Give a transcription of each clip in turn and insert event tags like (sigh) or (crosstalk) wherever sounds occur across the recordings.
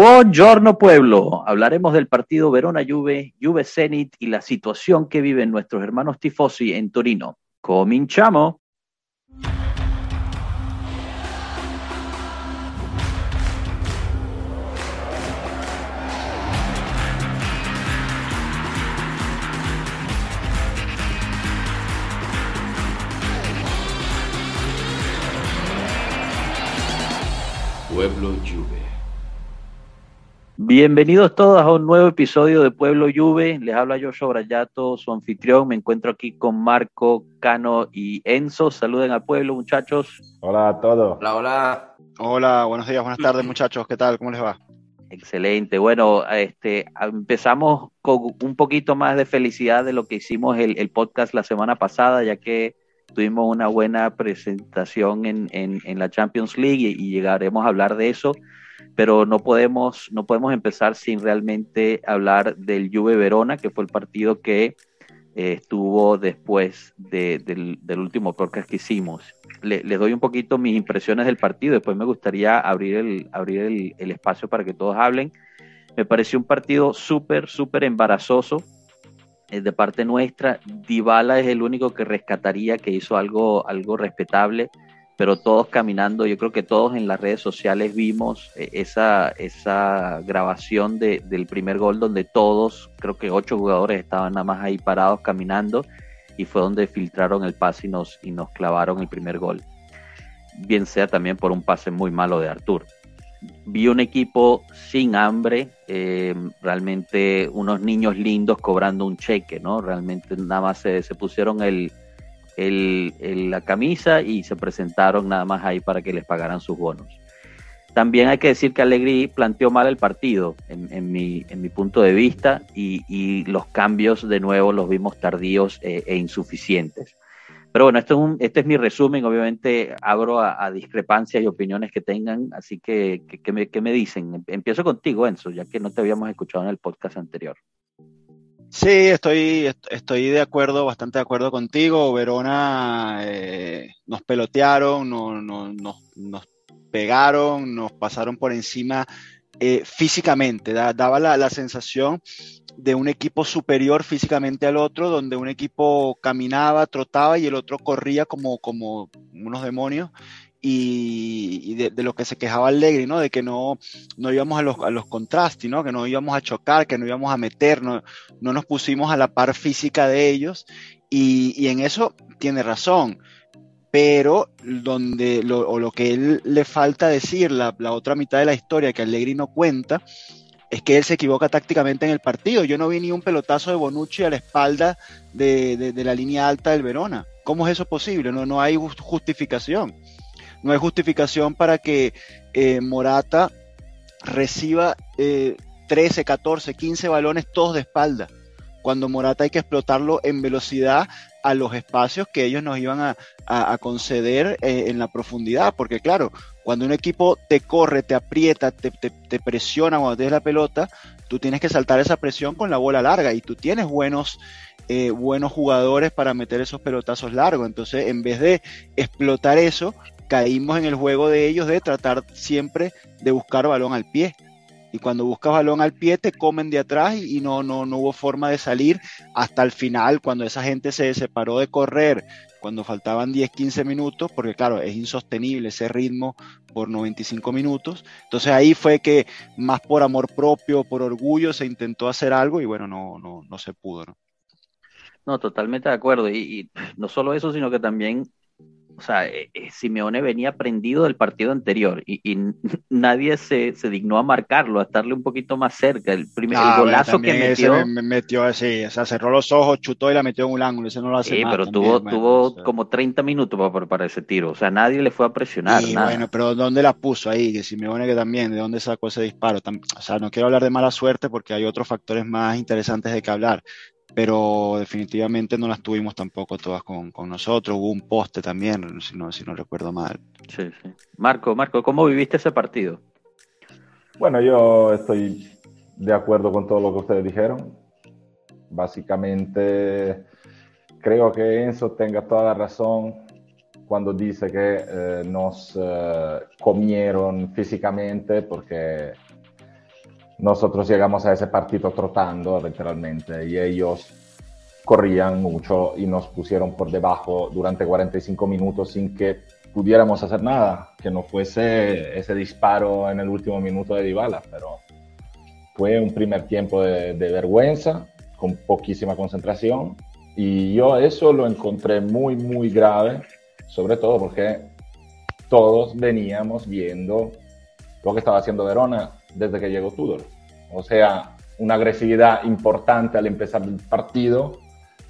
Buongiorno pueblo, hablaremos del partido Verona-Juve, Juve-Zenit y la situación que viven nuestros hermanos tifosi en Torino. Cominciamo! Pueblo Juve. Bienvenidos todos a un nuevo episodio de Pueblo Juve. Les habla Joshua Brayato, su anfitrión. Me encuentro aquí con Marco, Cano y Enzo. Saluden al pueblo, muchachos. Hola a todos. Hola, hola. Hola, buenos días, buenas tardes, muchachos. ¿Qué tal? ¿Cómo les va? Excelente. Bueno, este, empezamos con un poquito más de felicidad de lo que hicimos el, el podcast la semana pasada, ya que tuvimos una buena presentación en, en, en la Champions League y, y, llegaremos a hablar de eso, pero no podemos, no podemos empezar sin realmente hablar del Juve Verona, que fue el partido que eh, estuvo después de, del, del, último podcast que hicimos. Le, les doy un poquito mis impresiones del partido, después me gustaría abrir el, abrir el, el espacio para que todos hablen. Me pareció un partido súper, súper embarazoso de parte nuestra, Dybala es el único que rescataría que hizo algo, algo respetable, pero todos caminando, yo creo que todos en las redes sociales vimos esa, esa grabación de, del primer gol donde todos, creo que ocho jugadores estaban nada más ahí parados caminando y fue donde filtraron el pase y nos, y nos clavaron el primer gol. Bien sea también por un pase muy malo de Artur vi un equipo sin hambre, eh, realmente unos niños lindos cobrando un cheque, ¿no? Realmente nada más se, se pusieron el, el, la camisa y se presentaron nada más ahí para que les pagaran sus bonos. También hay que decir que Allegri planteó mal el partido, en, mi, en mi, punto de vista, y, y, los cambios de nuevo los vimos tardíos eh, e insuficientes. Pero bueno, esto es este es mi resumen. Obviamente abro a, discrepancias y opiniones que tengan. Así que, que, que, me, que, me, dicen? Empiezo contigo, Enzo, ya que no te habíamos escuchado en el podcast anterior. Sí, estoy, estoy de acuerdo, bastante de acuerdo contigo. Verona eh, nos pelotearon, no, no, no, nos pegaron, nos pasaron por encima eh, físicamente. Da, daba la, la sensación de un equipo superior físicamente al otro, donde un equipo caminaba, trotaba y el otro corría como, como unos demonios. Y, de, lo que se quejaba Allegri, ¿no? De que no, no íbamos a los, a los contrastes, ¿no? Que no íbamos a chocar, que no íbamos a meter, no, no nos pusimos a la par física de ellos. Y, y en eso tiene razón. Pero donde, lo, o lo que él le falta decir, la, la otra mitad de la historia que Allegri no cuenta, es que él se equivoca tácticamente en el partido. Yo no vi ni un pelotazo de Bonucci a la espalda de, de, de la línea alta del Verona. ¿Cómo es eso posible? No, no hay justificación. No hay justificación para que eh, Morata reciba eh, 13, 14, 15 balones todos de espalda. Cuando Morata hay que explotarlo en velocidad a los espacios que ellos nos iban a, a, a conceder eh, en la profundidad. Porque claro, cuando un equipo te corre, te aprieta, te, te, te, presiona cuando tienes la pelota, tú tienes que saltar esa presión con la bola larga y tú tienes buenos, eh, buenos jugadores para meter esos pelotazos largos. Entonces, en vez de explotar eso, caímos en el juego de ellos de tratar siempre de buscar balón al pie. Y cuando buscas balón al pie te comen de atrás y, no, no, no hubo forma de salir hasta el final, cuando esa gente se separó de correr, cuando faltaban 10, 15 minutos, porque claro, es insostenible ese ritmo por 95 minutos. Entonces ahí fue que más por amor propio, por orgullo, se intentó hacer algo y bueno, no, no, no se pudo, ¿no? No, totalmente de acuerdo. Y, y no solo eso, sino que también o sea, eh, Simeone venía prendido del partido anterior y, y (laughs) nadie se, se, dignó a marcarlo, a estarle un poquito más cerca. El primer ah, el golazo que metió. Me, metió así, o sea, cerró los ojos, chutó y la metió en un ángulo. Ese no lo hace Sí, más pero también, tuvo, bueno, tuvo o sea. como 30 minutos para, para, ese tiro. O sea, nadie le fue a presionar. Sí, nada. bueno, pero ¿dónde la puso ahí? Que Simeone que también, ¿de dónde sacó ese disparo? O sea, no quiero hablar de mala suerte porque hay otros factores más interesantes de que hablar pero definitivamente no las tuvimos tampoco todas con, con, nosotros. Hubo un poste también, si no, si no recuerdo mal. Sí, sí. Marco, Marco, ¿cómo viviste ese partido? Bueno, yo estoy de acuerdo con todo lo que ustedes dijeron. Básicamente, creo que Enzo tenga toda la razón cuando dice que eh, nos eh, comieron físicamente porque nosotros llegamos a ese partido trotando literalmente y ellos corrían mucho y nos pusieron por debajo durante 45 minutos sin que pudiéramos hacer nada, que no fuese ese disparo en el último minuto de Dybala, pero fue un primer tiempo de, de vergüenza, con poquísima concentración, y yo eso lo encontré muy, muy grave, sobre todo porque todos veníamos viendo lo que estaba haciendo Verona desde que llegó Tudor. O sea, una agresividad importante al empezar el partido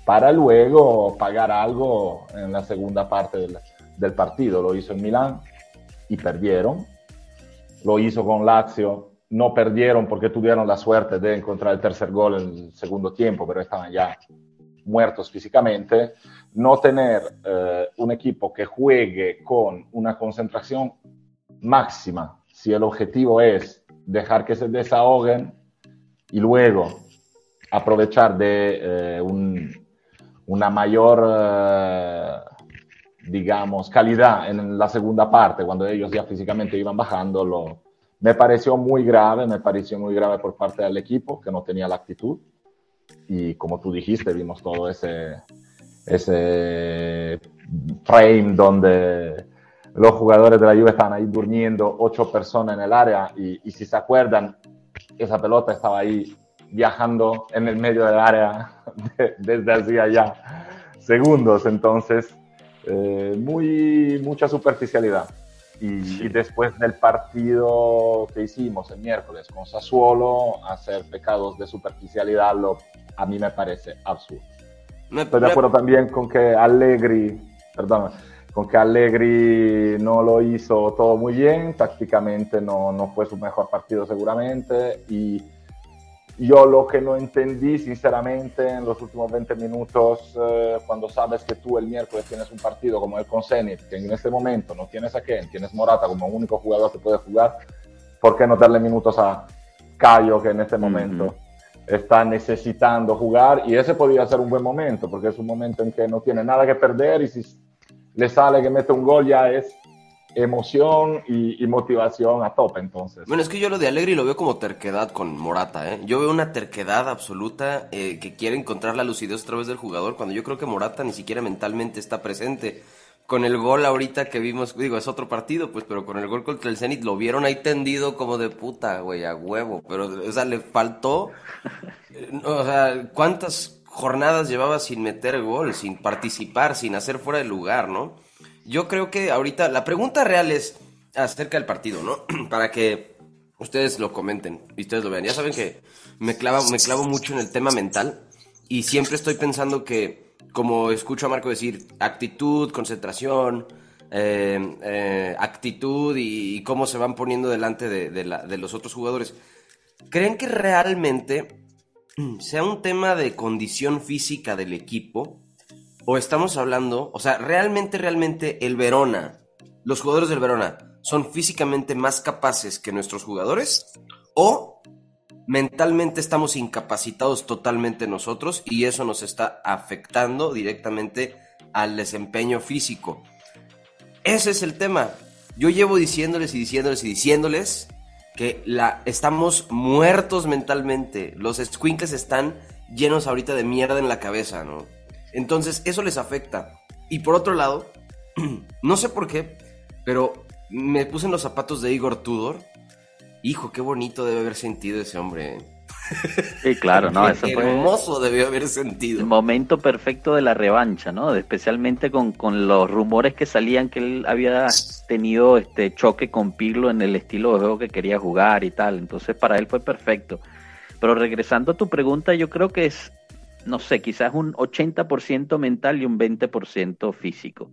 para luego pagar algo en la segunda parte del, partido. Lo hizo en Milán y perdieron. Lo hizo con Lazio. No perdieron porque tuvieron la suerte de encontrar el tercer gol en el segundo tiempo, pero estaban ya muertos físicamente. No tener eh, un equipo que juegue con una concentración máxima, si el objetivo es dejar que se desahoguen y luego aprovechar de eh, un, una mayor eh, digamos, calidad en la segunda parte, cuando ellos ya físicamente iban bajando, me pareció muy grave, me pareció muy grave por parte del equipo, que no tenía la actitud. Y como tú dijiste, vimos todo ese, ese frame donde los jugadores de la Juve estaban ahí durmiendo, ocho personas en el área, y, y si se acuerdan, esa pelota estaba ahí viajando en el medio del área (laughs) de, desde hacía ya segundos, entonces eh, muy, mucha superficialidad. Y, y, después del partido que hicimos el miércoles con Sassuolo, hacer pecados de superficialidad lo, a mí me parece absurdo. Me, Estoy de acuerdo me... también con que Allegri, perdón, con que Allegri no lo hizo todo muy bien, tácticamente no, no fue su mejor partido seguramente y yo lo que no entendí, sinceramente, en los últimos 20 minutos, eh, cuando sabes que tú el miércoles tienes un partido como el con Zenit, que en este momento no tienes a Ken, tienes Morata como único jugador que puede jugar, ¿por qué no darle minutos a Cayo, que en este momento uh -huh. está necesitando jugar? Y ese podría ser un buen momento, porque es un momento en que no tiene nada que perder y si le sale que mete un gol ya es emoción y, motivación a tope, entonces. Bueno, es que yo lo de Alegri lo veo como terquedad con Morata, ¿eh? Yo veo una terquedad absoluta eh, que quiere encontrar la lucidez a través del jugador, cuando yo creo que Morata ni siquiera mentalmente está presente. Con el gol ahorita que vimos, digo, es otro partido, pues, pero con el gol contra el Zenit lo vieron ahí tendido como de puta, güey, a huevo. Pero, o sea, le faltó, o sea, ¿cuántas jornadas llevaba sin meter gol, sin participar, sin hacer fuera de lugar, ¿no? yo creo que ahorita la pregunta real es acerca del partido, ¿no? (clears throat) Para que ustedes lo comenten y ustedes lo vean. Ya saben que me clavo, me clavo mucho en el tema mental y siempre estoy pensando que, como escucho a Marco decir, actitud, concentración, eh, eh, actitud y, cómo se van poniendo delante de, de los otros jugadores. ¿Creen que realmente (clears throat) sea un tema de condición física del equipo? o estamos hablando, o sea, realmente, realmente el Verona, los jugadores del Verona, son físicamente más capaces que nuestros jugadores, o mentalmente estamos incapacitados totalmente nosotros y eso nos está afectando directamente al desempeño físico. Ese es el tema. Yo llevo diciéndoles y diciéndoles y diciéndoles que la, estamos muertos mentalmente. Los squinkles están llenos ahorita de mierda en la cabeza, ¿no? Entonces, eso les afecta. Y por otro lado, (clears throat) no sé por qué, pero me puse en los zapatos de Igor Tudor. Hijo, qué bonito debe haber sentido ese hombre. ¿eh? Sí, claro, no, eso fue hermoso debió haber sentido. El momento perfecto de la revancha, ¿no? Especialmente con, con, los rumores que salían que él había tenido este choque con Pirlo en el estilo de juego que quería jugar y tal. Entonces, para él fue perfecto. Pero regresando a tu pregunta, yo creo que es no sé, quizás un 80% mental y un 20% físico.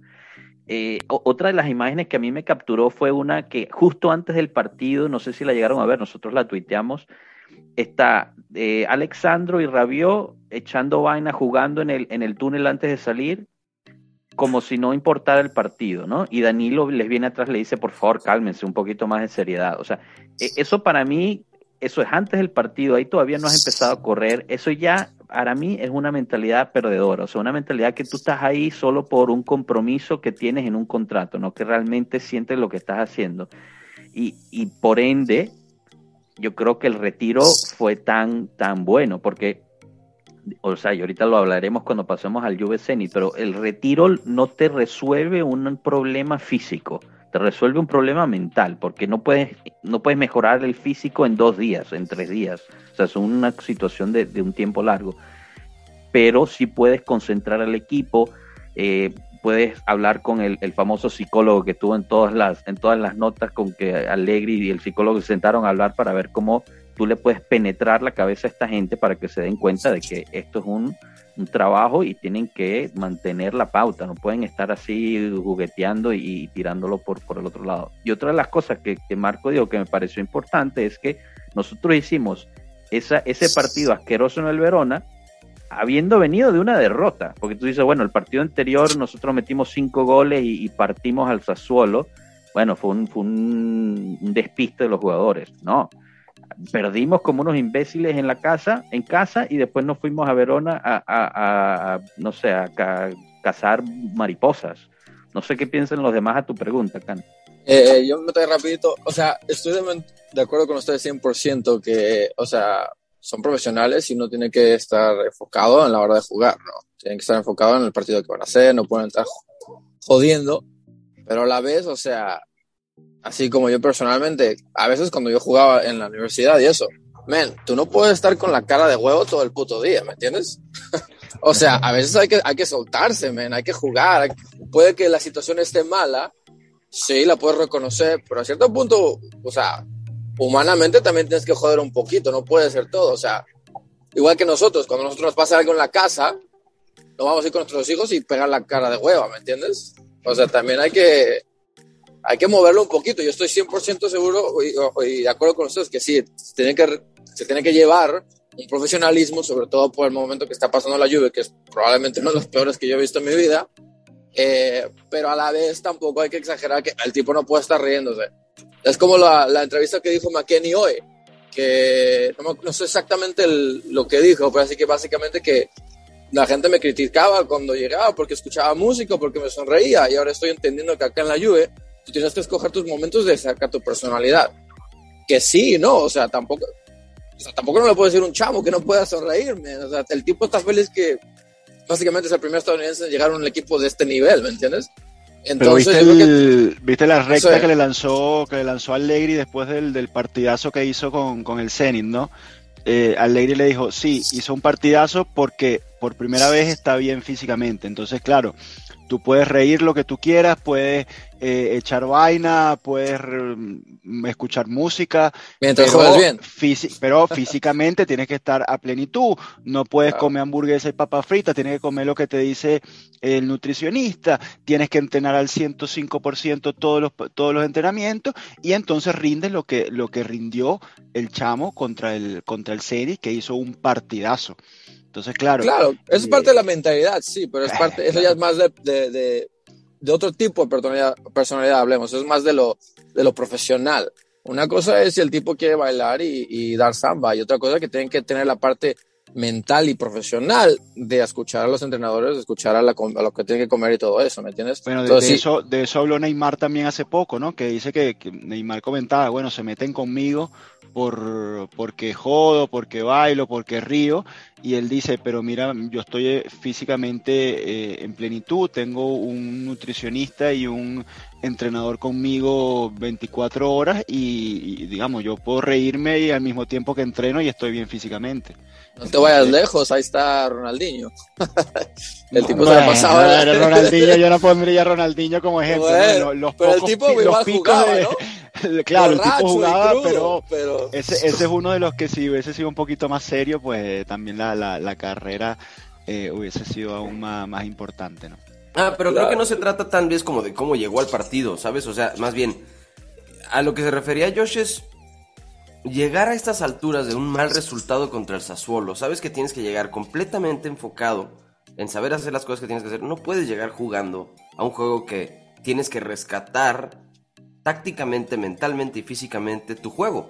Eh, otra de las imágenes que a mí me capturó fue una que justo antes del partido, no sé si la llegaron a ver, nosotros la tuiteamos, está eh, Alexandro y Rabió echando vaina, jugando en el, en el túnel antes de salir, como si no importara el partido, ¿no? Y Danilo les viene atrás, le dice, por favor, cálmense, un poquito más de seriedad. O sea, e, eso para mí, eso es antes del partido, ahí todavía no has empezado a correr, eso ya para mí es una mentalidad perdedora, o sea, una mentalidad que tú estás ahí solo por un compromiso que tienes en un contrato, no que realmente sientes lo que estás haciendo. Y, y por ende, yo creo que el retiro fue tan, tan bueno, porque, o sea, y ahorita lo hablaremos cuando pasemos al Juve Zenit, pero el retiro no te resuelve un problema físico, te resuelve un problema mental, porque no puedes, no puedes mejorar el físico en dos días, en tres días, o sea, es una situación de, un tiempo largo, pero sí puedes concentrar al equipo, eh, puedes hablar con el, el, famoso psicólogo que tuvo en todas las en todas las notas con que Allegri y el psicólogo se sentaron a hablar para ver cómo tú le puedes penetrar la cabeza a esta gente para que se den cuenta de que esto es un, un trabajo y tienen que mantener la pauta, no pueden estar así jugueteando y, y tirándolo por, por el otro lado. Y otra de las cosas que, que Marco dijo que me pareció importante es que nosotros hicimos esa, ese partido asqueroso en el Verona, habiendo venido de una derrota, porque tú dices, bueno, el partido anterior nosotros metimos cinco goles y, partimos al Sassuolo, bueno, fue, un, fue un, despiste de los jugadores, no, perdimos como unos imbéciles en la casa, en casa, y después nos fuimos a Verona a, no sé, a, cazar mariposas. No sé qué piensan los demás a tu pregunta, Can. Eh, yo me meto rapidito, o sea, estoy de, de acuerdo con ustedes 100% que, o sea, son profesionales y uno tiene que estar enfocado en la hora de jugar, ¿no? Tienen que estar enfocado en el partido que van a hacer, no pueden estar jodiendo, pero a la vez, o sea, así como yo personalmente, a veces cuando yo jugaba en la universidad y eso, men, tú no puedes estar con la cara de huevo todo el puto día, ¿me entiendes? (laughs) o sea, a veces hay que, hay que soltarse, men, hay que jugar, puede que la situación esté mala, sí, la puedes reconocer, pero a cierto punto, o sea, humanamente también tienes que joder un poquito, no puede ser todo. O sea, igual que nosotros, cuando nosotros nos pasa algo en la casa, nos vamos a ir con nuestros hijos y pegar la cara de hueva, ¿me entiendes? O sea, también hay que, hay que moverlo un poquito. Yo estoy 100% seguro y, y, de acuerdo con ustedes que sí, se tiene que, se tiene que llevar un profesionalismo, sobre todo por el momento que está pasando la lluvia, que es probablemente uno de los peores que yo he visto en mi vida. Eh, pero a la vez tampoco hay que exagerar que el tipo no puede estar riéndose. Es como la, la entrevista que dijo McKenny hoy, que no, no sé exactamente lo que dijo, pero así que básicamente que la gente me criticaba cuando llegaba porque escuchaba música, porque me sonreía, y ahora estoy entendiendo que acá en la Juve tú tienes que escoger tus momentos de sacar tu personalidad. Que sí, no, o sea, tampoco, sea, tampoco no le puedo decir un chamo que no pueda sonreírme, o sea, el tipo está feliz que básicamente es el primer estadounidense en llegar a un equipo de este nivel, ¿me entiendes? Entonces, Pero viste, el, que... viste la recta que le lanzó que le lanzó Allegri después del, del partidazo que hizo con, con el Zenit, ¿no? Eh, Allegri le dijo, sí, hizo un partidazo porque por primera vez está bien físicamente. Entonces, claro, tú puedes reír lo que tú quieras, puedes eh, echar vaina, puedes mm, escuchar música. Mientras pero, juegas bien. Pero (laughs) físicamente tienes que estar a plenitud. No puedes claro. comer hamburguesa y papa frita, tienes que comer lo que te dice el nutricionista, tienes que entrenar al 105% todos los, todos los entrenamientos y entonces rindes lo que, lo que rindió el chamo contra el, contra el Zenit, que hizo un partidazo. Entonces, claro. Claro, eso es parte de la mentalidad, sí, pero es parte, eso ya es más de, de, de, de otro tipo de personalidad, personalidad, hablemos, es más de lo, de lo profesional. Una cosa es si el tipo quiere bailar y, y, dar samba, y otra cosa es que tienen que tener la parte mental y profesional de escuchar a los entrenadores, de escuchar a, la, a lo que tienen que comer y todo eso, ¿me entiendes? Bueno, de, Entonces, de, eso, de eso habló Neymar también hace poco, ¿no? Que dice que, que Neymar comentaba, bueno, se meten conmigo por, porque jodo, porque bailo, porque río. Y él dice, pero mira, yo estoy eh, físicamente eh, en plenitud, tengo un nutricionista y un entrenador conmigo 24 horas y, y, digamos, yo puedo reírme y al mismo tiempo que entreno y estoy bien físicamente. No te vayas lejos, ahí está Ronaldinho. (laughs) el tipo bueno, se la pasaba. Ronaldinho, yo no (laughs) pondría a Ronaldinho como ejemplo. Bueno, los pero pocos, el tipo igual jugaba, de, ¿no? (laughs) claro, Borracho el tipo jugaba, crudo, pero, pero... Ese, ese, es uno de los que si hubiese sido un poquito más serio, pues también la, la, la carrera eh, hubiese sido aún más, más importante, ¿no? Ah, pero claro. creo que no se trata tan bien como de cómo llegó al partido, ¿sabes? O sea, más bien, a lo que se refería Josh es llegar a estas alturas de un mal resultado contra el Sassuolo, sabes que tienes que llegar completamente enfocado en saber hacer las cosas que tienes que hacer. No puedes llegar jugando a un juego que tienes que rescatar tácticamente, mentalmente y físicamente tu juego.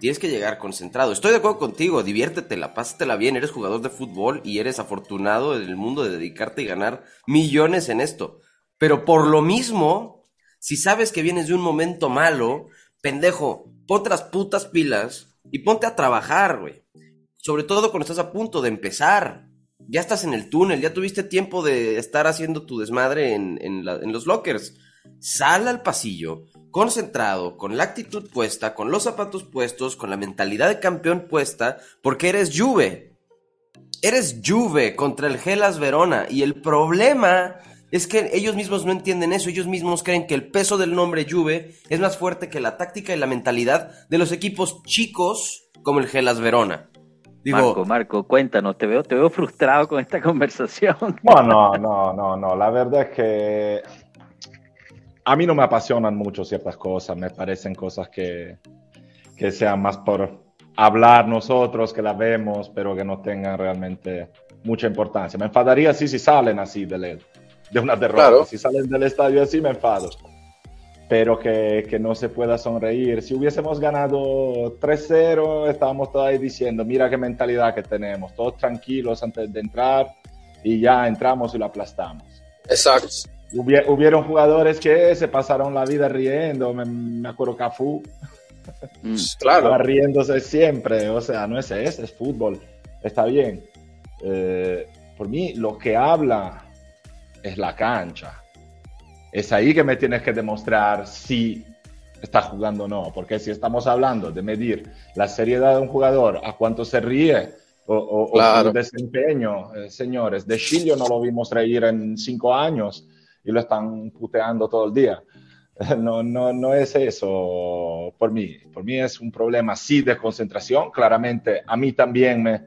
Tienes que llegar concentrado. Estoy de acuerdo contigo, diviértetela, pásatela bien, eres jugador de fútbol y eres afortunado en el mundo de dedicarte y ganar millones en esto. Pero por lo mismo, si sabes que vienes de un momento malo, pendejo, ponte las putas pilas y ponte a trabajar, güey. Sobre todo cuando estás a punto de empezar. Ya estás en el túnel, ya tuviste tiempo de estar haciendo tu desmadre en, los lockers. Sal al pasillo, concentrado, con la actitud puesta, con los zapatos puestos, con la mentalidad de campeón puesta, porque eres Juve. Eres Juve contra el Gelas Verona. Y el problema es que ellos mismos no entienden eso. Ellos mismos creen que el peso del nombre Juve es más fuerte que la táctica y la mentalidad de los equipos chicos como el Gelas Verona. Digo, Marco, Marco, cuéntanos, te veo, te veo frustrado con esta (laughs) conversación. No, no, no, no, no. La verdad es que a mí no me apasionan mucho ciertas cosas. Me parecen cosas que, que sean más por hablar nosotros, que las vemos, pero que no tengan realmente mucha importancia. Me enfadaría si, si salen así de, de una derrota. Claro. Si salen del estadio así, me enfado. Pero que, que no se pueda sonreír. Si hubiésemos ganado 3-0, estábamos todavía diciendo, mira qué mentalidad que tenemos, todos tranquilos antes de entrar y ya entramos y lo aplastamos. Exacto. Hubie- hubieron jugadores que se pasaron la vida riendo, me, me acuerdo Cafú, Mm, (laughs) Claro. estaba riéndose siempre, o sea, no es ese, es fútbol, está bien. Eh, por mí lo que habla es la cancha. Es ahí que me tienes que demostrar si está jugando o no, porque si estamos hablando de medir la seriedad de un jugador, a cuánto se ríe o, o- o Claro. su desempeño, eh, señores, de Chilio no lo vimos reír en cinco años y lo están puteando todo el día. (laughs) No, no, no es eso por mí. Por mí es un problema, sí, de concentración. Claramente, a mí también me,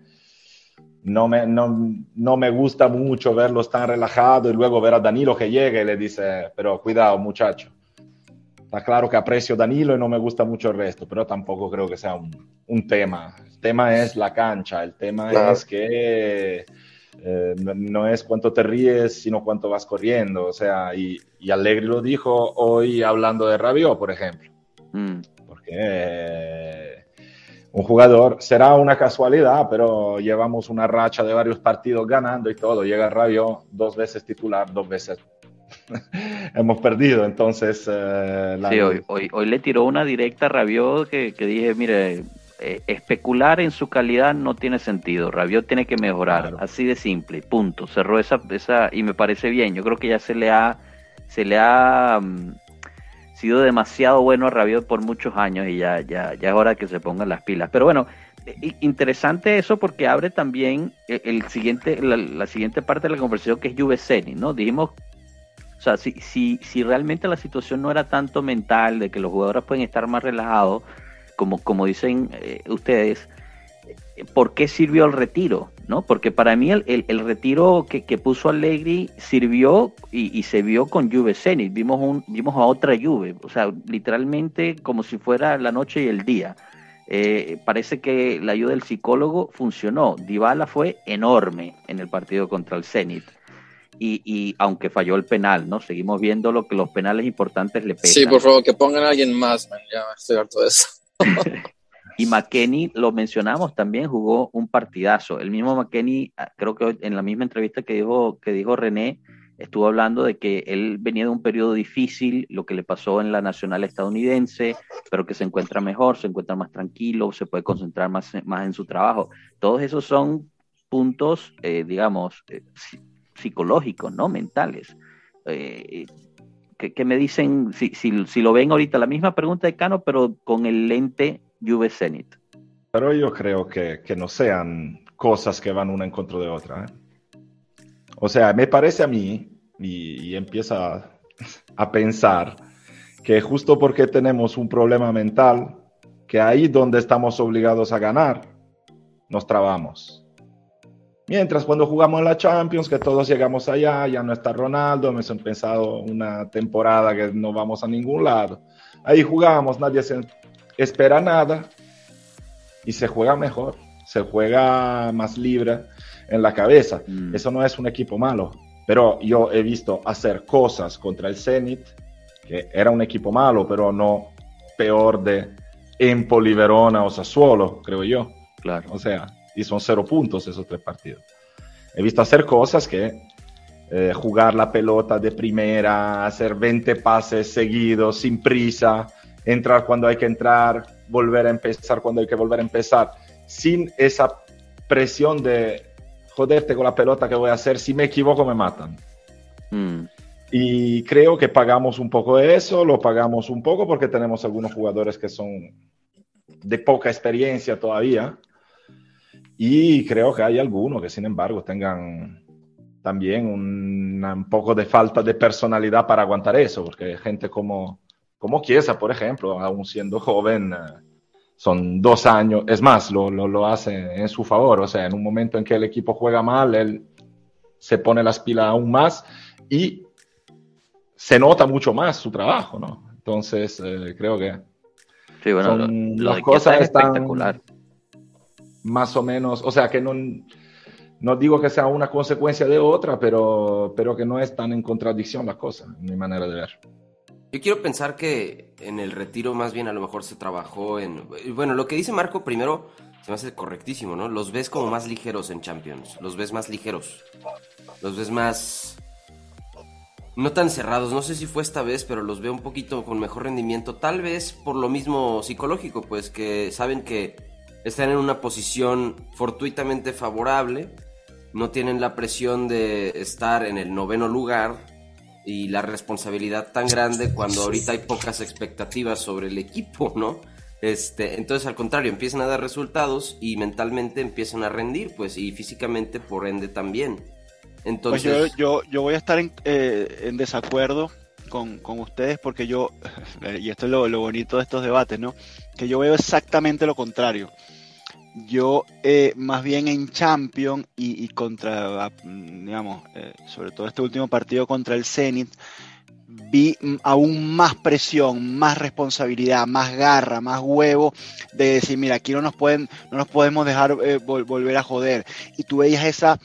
no, me, no, no me gusta mucho verlos tan relajados y luego ver a Danilo que llega y le dice, pero cuidado, muchacho. Está claro que aprecio a Danilo y no me gusta mucho el resto, pero tampoco creo que sea un, un tema. El tema es la cancha, el tema Claro. es que eh, no, es cuánto te ríes, sino cuánto vas corriendo. O sea, y, y Allegri lo dijo hoy hablando de Rabiot, por ejemplo. mm. Porque eh, un jugador será una casualidad, pero llevamos una racha de varios partidos ganando y todo. Llega Rabiot, dos veces titular, dos veces (laughs) hemos perdido. Entonces, eh, la- Sí, hoy, hoy, hoy le tiró una directa a Rabiot que, que dije, mire, eh, especular en su calidad no tiene sentido. Rabiot tiene que mejorar, Claro. así de simple, punto. Cerró esa, esa y me parece bien. Yo creo que ya se le ha, se le ha mm, sido demasiado bueno a Rabiot por muchos años y ya, ya, ya es hora que se pongan las pilas. Pero bueno, interesante eso porque abre también el, el siguiente, la, la siguiente parte de la conversación que es Juve Zenit, ¿no? Dijimos o sea, si, si, si realmente la situación no era tanto mental, de que los jugadores pueden estar más relajados, como, como dicen eh, ustedes, ¿por qué sirvió el retiro? ¿no? Porque para mí el, el- el retiro que, que puso Allegri sirvió y, y se vio con Juve Zenit. Vimos, un, vimos a otra Juve, o sea, literalmente como si fuera la noche y el día. Eh, parece que la ayuda del psicólogo funcionó. Dybala fue enorme en el partido contra el Zenit. Y, y aunque falló el penal, ¿no? Seguimos viendo lo que los penales importantes le pesan. Sí, por favor, que pongan a alguien más, man. Ya estoy harto de eso. Y McKenny, lo mencionamos también, jugó un partidazo. El mismo McKenny, ah, creo que en la misma entrevista que dijo, que dijo René, estuvo hablando de que él venía de un periodo difícil, lo que le pasó en la nacional estadounidense, pero que se encuentra mejor, se encuentra más tranquilo, se puede concentrar más, más en su trabajo. Todos esos son puntos, eh, digamos, eh, psi- psicológicos, ¿no? Mentales. Eh, que, me dicen, si, si, si lo ven ahorita, la misma pregunta de Cano, pero con el lente Juve Zenit. Pero yo creo que, que no sean cosas que van una en contra de otra. ¿eh? O sea, me parece a mí, y, y empieza a pensar, que justo porque tenemos un problema mental, que ahí donde estamos obligados a ganar, nos trabamos. Mientras cuando jugamos en la Champions, que todos llegamos allá, ya no está Ronaldo, hemos empezado una temporada que no vamos a ningún lado. Ahí jugamos, nadie se espera nada y se juega mejor, se juega más libre en la cabeza. Mm. Eso no es un equipo malo, pero yo he visto hacer cosas contra el Zenit, que era un equipo malo, pero no peor de Empoli, Verona o Sassuolo, creo yo. Claro. O sea, y son cero puntos esos tres partidos. He visto hacer cosas que eh, jugar la pelota de primera, hacer 20 pases seguidos sin prisa, entrar cuando hay que entrar, volver a empezar cuando hay que volver a empezar, sin esa presión de joderte con la pelota que voy a hacer, si me equivoco me matan. Mm. Y creo que pagamos un poco eso, lo pagamos un poco porque tenemos algunos jugadores que son de poca experiencia todavía. Y creo que hay algunos que, sin embargo, tengan también un, un poco de falta de personalidad para aguantar eso, porque gente como, como Chiesa, por ejemplo, aún siendo joven, eh, son dos años, es más, lo, lo, lo, hace en su favor, o sea, en un momento en que el equipo juega mal, él se pone las pilas aún más y se nota mucho más su trabajo, ¿no? Entonces, eh, creo que sí, bueno, son, lo, lo las cosas es están espectacular. Más o menos, o sea, que no, no digo que sea una consecuencia de otra, pero, pero que no es tan en contradicción las cosas, en mi manera de ver. Yo quiero pensar que en el retiro más bien a lo mejor se trabajó en... Bueno, lo que dice Marco primero se me hace correctísimo, ¿no? Los ves como más ligeros en Champions, los ves más ligeros, los ves más... No tan cerrados, no sé si fue esta vez, pero los veo un poquito con mejor rendimiento, tal vez por lo mismo psicológico, pues que saben que están en una posición fortuitamente favorable, no tienen la presión de estar en el noveno lugar, y la responsabilidad tan grande cuando ahorita hay pocas expectativas sobre el equipo, ¿no? Este, entonces al contrario, empiezan a dar resultados y mentalmente empiezan a rendir, pues, y físicamente por ende también. Entonces... Pues yo, yo, yo voy a estar en, eh, en desacuerdo con, con, ustedes porque yo, (laughs) y esto es lo, lo, bonito de estos debates, ¿no? Que yo veo exactamente lo contrario. Yo, eh, más bien en Champions y, contra, digamos, eh, sobre todo este último partido contra el Zenit, vi aún más presión, más responsabilidad, más garra, más huevo de decir, mira, aquí no nos pueden, no nos podemos dejar eh, vol volver a joder. Y tú veías esa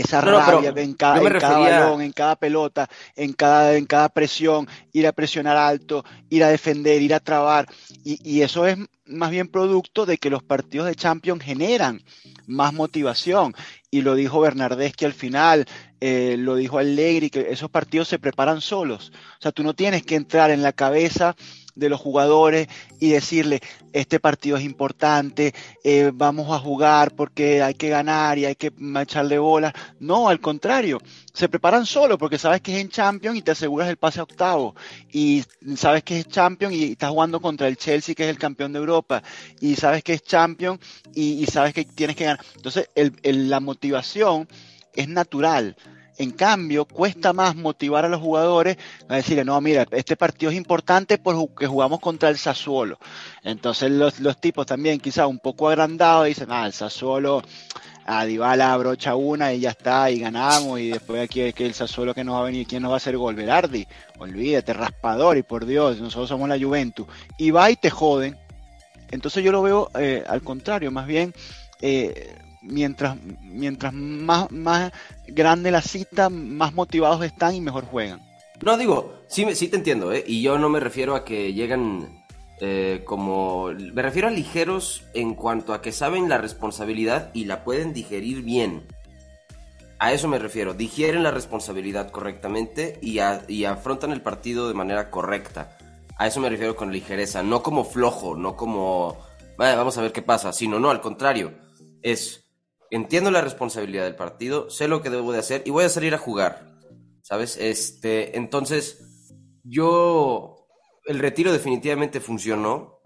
esa no, rabia no, en, cada, en cada, balón, en cada pelota, en cada, en cada presión, ir a presionar alto, ir a defender, ir a trabar. Y, y, eso es más bien producto de que los partidos de Champions generan más motivación. Y lo dijo Bernardeschi al final, eh, lo dijo Allegri, que esos partidos se preparan solos. O sea, tú no tienes que entrar en la cabeza de los jugadores y decirle, este partido es importante, eh, vamos a jugar porque hay que ganar y hay que echarle bolas. No, al contrario, se preparan solo porque sabes que es en Champions y te aseguras el pase a octavo. Y sabes que es Champions y estás jugando contra el Chelsea que es el campeón de Europa. Y sabes que es Champions y, y sabes que tienes que ganar. Entonces, el, el, la motivación es natural. En cambio, cuesta más motivar a los jugadores a decirle, no, mira, este partido es importante porque jugamos contra el Sassuolo. Entonces los, los tipos también quizás un poco agrandados dicen, ah, el Sassuolo, a Dybala brocha una y ya está, y ganamos, y después aquí es que el Sassuolo que nos va a venir, ¿quién nos va a hacer gol? Velardi, olvídate, raspador, y por Dios, nosotros somos la Juventus. Y va y te joden. Entonces yo lo veo eh, al contrario, más bien... Eh, mientras, mientras más, más grande la cita, más motivados están y mejor juegan. No, digo, sí, sí te entiendo, ¿eh? Y yo no me refiero a que llegan eh, como... Me refiero a ligeros en cuanto a que saben la responsabilidad y la pueden digerir bien. A eso me refiero, digieren la responsabilidad correctamente y, y afrontan el partido de manera correcta. A eso me refiero con ligereza, no como flojo, no como... vamos a ver qué pasa, sino no, al contrario. Es entiendo la responsabilidad del partido, sé lo que debo de hacer y voy a salir a jugar. ¿Sabes? Este, entonces, yo el retiro definitivamente funcionó.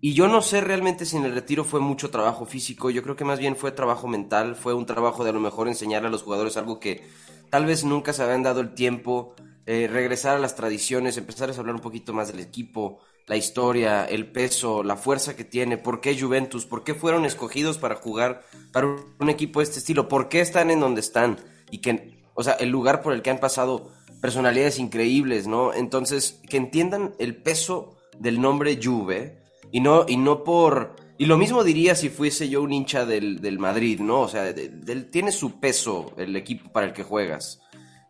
Y yo no sé realmente si en el retiro fue mucho trabajo físico, yo creo que más bien fue trabajo mental, fue un trabajo de a lo mejor enseñarle a los jugadores algo que tal vez nunca se habían dado el tiempo, eh, regresar a las tradiciones, empezar a hablar un poquito más del equipo, la historia, el peso, la fuerza que tiene, por qué Juventus, por qué fueron escogidos para jugar para un equipo de este estilo, por qué están en donde están y que, o sea, el lugar por el que han pasado personalidades increíbles, ¿no? Entonces, que entiendan el peso del nombre Juve y no, y no por... Y lo mismo diría si fuese yo un hincha del, del Madrid, ¿no? O sea, tiene su peso el equipo para el que juegas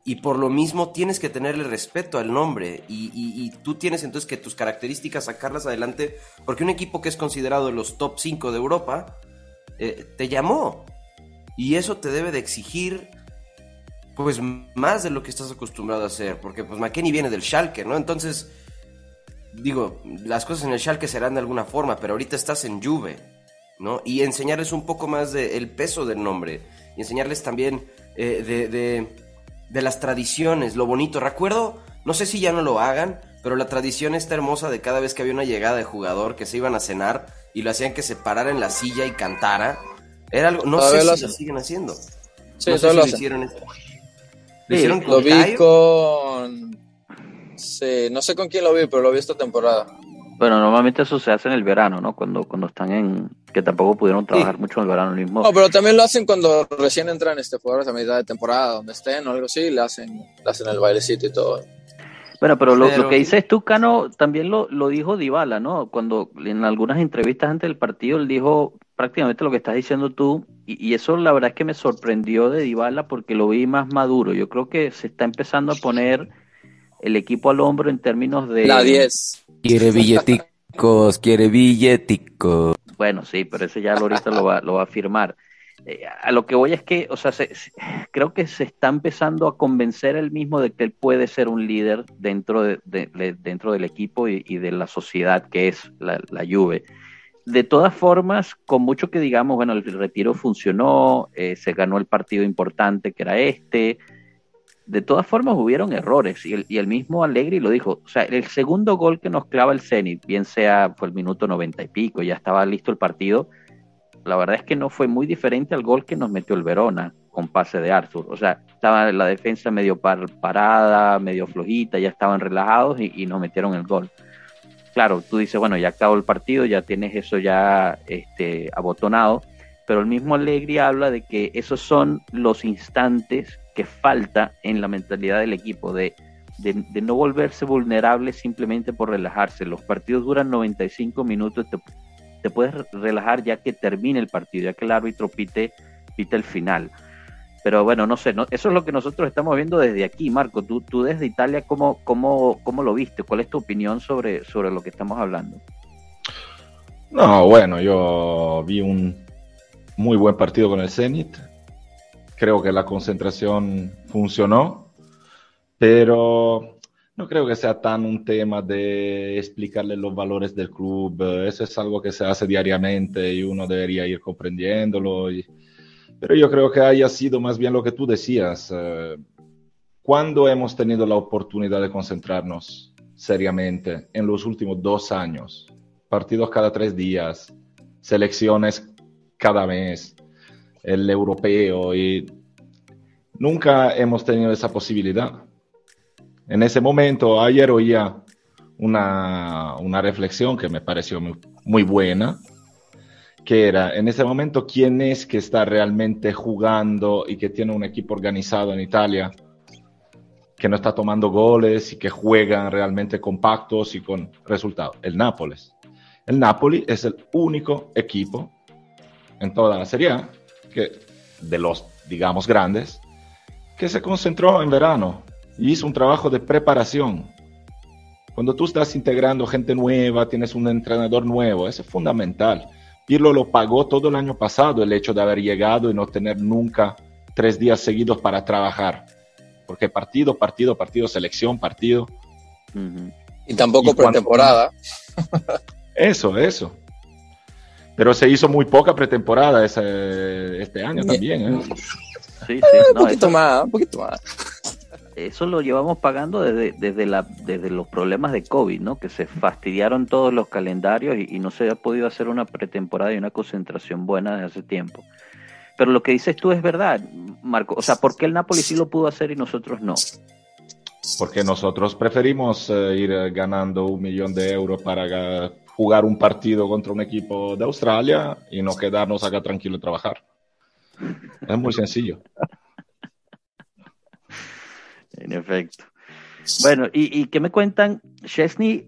y por lo mismo tienes que tenerle respeto al nombre y, y, tú tienes entonces que tus características sacarlas adelante porque un equipo que es considerado de los top 5 de Europa eh, te llamó y eso te debe de exigir pues más de lo que estás acostumbrado a hacer porque pues McKenny viene del Schalke, ¿no? Entonces digo, las cosas en el Schalke serán de alguna forma, pero ahorita estás en Juve, ¿no? Y enseñarles un poco más del peso del nombre, y enseñarles también eh, de, de, de las tradiciones, lo bonito. Recuerdo, no sé si ya no lo hagan, pero la tradición está hermosa de cada vez que había una llegada de jugador que se iban a cenar y lo hacían que se parara en la silla y cantara. Era algo, no sé lo si lo siguen haciendo. Sí, no sé si lo lo hicieron. ¿Lo Sí, hicieron Lo con vi Caio? con. Sí, no sé con quién lo vi, pero lo vi esta temporada. Bueno, normalmente eso se hace en el verano, ¿no? Cuando, cuando están en... que tampoco pudieron trabajar mucho en el verano, el mismo... No, pero también lo hacen cuando recién entran este jugadores a mitad de temporada, donde estén o algo así, le hacen, le hacen el bailecito y todo. Bueno, pero lo, Pero- lo que dices tú, Cano, también lo, lo dijo Dybala, ¿no? Cuando en algunas entrevistas antes del partido, él dijo prácticamente lo que estás diciendo tú, y, y eso la verdad es que me sorprendió de Dybala porque lo vi más maduro. Yo creo que se está empezando a poner el equipo al hombro en términos de... La 10. Quiere billeticos, quiere billeticos. Bueno, sí, pero ese ya ahorita lo va, lo va a firmar. Eh, a lo que voy es que, o sea, se- se- creo que se está empezando a convencer él mismo de que él puede ser un líder dentro, de, de- de- dentro del equipo y, y de la sociedad que es la, la Juve. De todas formas, con mucho que digamos, bueno, el retiro funcionó, eh, se ganó el partido importante que era este. De todas formas, hubieron errores y el, mismo Allegri lo dijo. O sea, el segundo gol que nos clava el Zenit, bien sea fue el minuto noventa y pico, ya estaba listo el partido, la verdad es que no fue muy diferente al gol que nos metió el Verona con pase de Arthur. O sea, estaba la defensa medio par- parada, medio flojita, ya estaban relajados y, y nos metieron el gol. Claro, tú dices, bueno, ya acabó el partido, ya tienes eso ya este, abotonado, pero el mismo Allegri habla de que esos son los instantes que falta en la mentalidad del equipo, de, de, no volverse vulnerable simplemente por relajarse. Los partidos duran 95 minutos, te, te puedes relajar ya que termine el partido, ya que el árbitro pite, pite el final. Pero bueno, no sé, eso es lo que nosotros estamos viendo desde aquí, Marco. Tú, tú desde Italia, ¿cómo, cómo, cómo lo viste? ¿Cuál es tu opinión sobre, sobre lo que estamos hablando? No, bueno, yo vi un muy buen partido con el Zenit. Creo que la concentración funcionó, pero no creo que sea tan un tema de explicarle los valores del club. Eso es algo que se hace diariamente y uno debería ir comprendiéndolo. y- Pero yo creo que haya sido más bien lo que tú decías. eh, ¿Cuándo hemos tenido la oportunidad de concentrarnos seriamente? En los últimos dos años partidos cada tres días, selecciones cada mes, el europeo y nunca hemos tenido esa posibilidad. En ese momento, ayer oía una, una reflexión que me pareció muy, buena, que era, en ese momento, ¿quién es que está realmente jugando y que tiene un equipo organizado en Italia? que no está tomando goles y que juegan realmente compactos y con resultados. El Nápoles. El Napoli es el único equipo en toda la Serie A que, de los, digamos, grandes, que se concentró en verano y hizo un trabajo de preparación. Cuando tú estás integrando gente nueva, tienes un entrenador nuevo, eso es fundamental. Pirlo lo pagó todo el año pasado el hecho de haber llegado y no tener nunca tres días seguidos para trabajar. Porque partido, partido, partido, selección, partido. Y tampoco pretemporada. (laughs) Eso, eso. Pero se hizo muy poca pretemporada ese- este año también. ¿eh? Sí, sí. un No, poquito eso, más, un poquito más. eso lo llevamos pagando desde, desde, la, desde los problemas de COVID, ¿no? Que se fastidiaron todos los calendarios y, y no se ha podido hacer una pretemporada y una concentración buena desde hace tiempo. Pero lo que dices tú es verdad, Marco. O sea, ¿por qué el Napoli sí lo pudo hacer y nosotros no? Porque nosotros preferimos eh, ir eh, ganando un millón de euros para jugar un partido contra un equipo de Australia y no quedarnos acá tranquilo y trabajar. Es muy sencillo. En efecto. Bueno, ¿y, y qué me cuentan? Chesney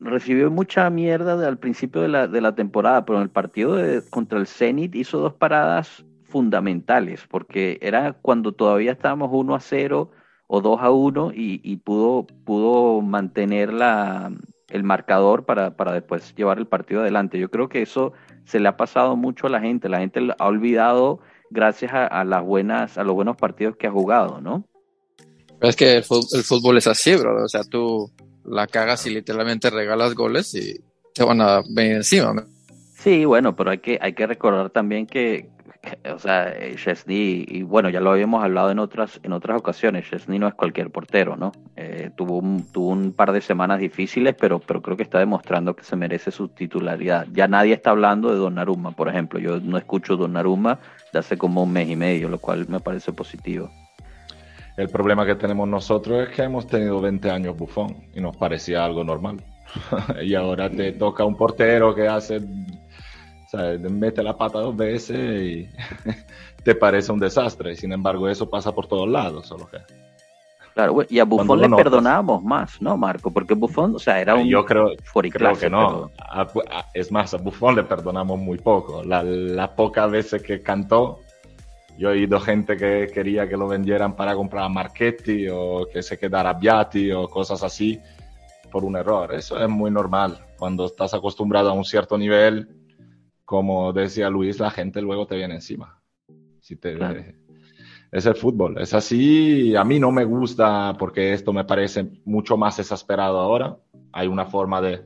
recibió mucha mierda al principio de la, de la temporada, pero en el partido de- contra el Zenit hizo dos paradas fundamentales, porque era cuando todavía estábamos 1 a 0 o 2 a 1 y, y pudo, pudo mantener la, el marcador para, para después llevar el partido adelante. Yo creo que eso se le ha pasado mucho a la gente. La gente ha olvidado gracias a, a las buenas, a los buenos partidos que ha jugado, ¿no? Pero es que el fútbol, el fútbol es así, bro. O sea, tú la cagas y literalmente regalas goles y te van a venir encima. Sí, bueno, pero hay que, hay que recordar también que, (laughs) o sea, Chesney, y bueno, ya lo habíamos hablado en otras, en otras ocasiones, Chesney no es cualquier portero, ¿no? Eh, tuvo, un, tuvo un par de semanas difíciles, pero, pero creo que está demostrando que se merece su titularidad. Ya nadie está hablando de Donnarumma, por ejemplo. Yo no escucho Donnarumma de hace como un mes y medio, lo cual me parece positivo. El problema que tenemos nosotros es que hemos tenido 20 años bufón y nos parecía algo normal. (laughs) y ahora te toca un portero que hace, o sea, mete la pata dos veces y (laughs) te parece un desastre. Sin embargo, eso pasa por todos lados, solo que. Claro, y a Buffon le perdonábamos más, ¿no, Marco? Porque Buffon, o sea, era un. Yo creo, creo que no. es más, a Buffon le perdonamos muy poco. La, la poca veces que cantó, yo he oído gente que quería que lo vendieran para comprar a Marchetti o que se quedara Biati o cosas así por un error. Eso es muy normal. Cuando estás acostumbrado a un cierto nivel, como decía Luis, la gente luego te viene encima. Si te, Es el fútbol. Es así. A mí no me gusta porque esto me parece mucho más exasperado ahora. Hay una forma de,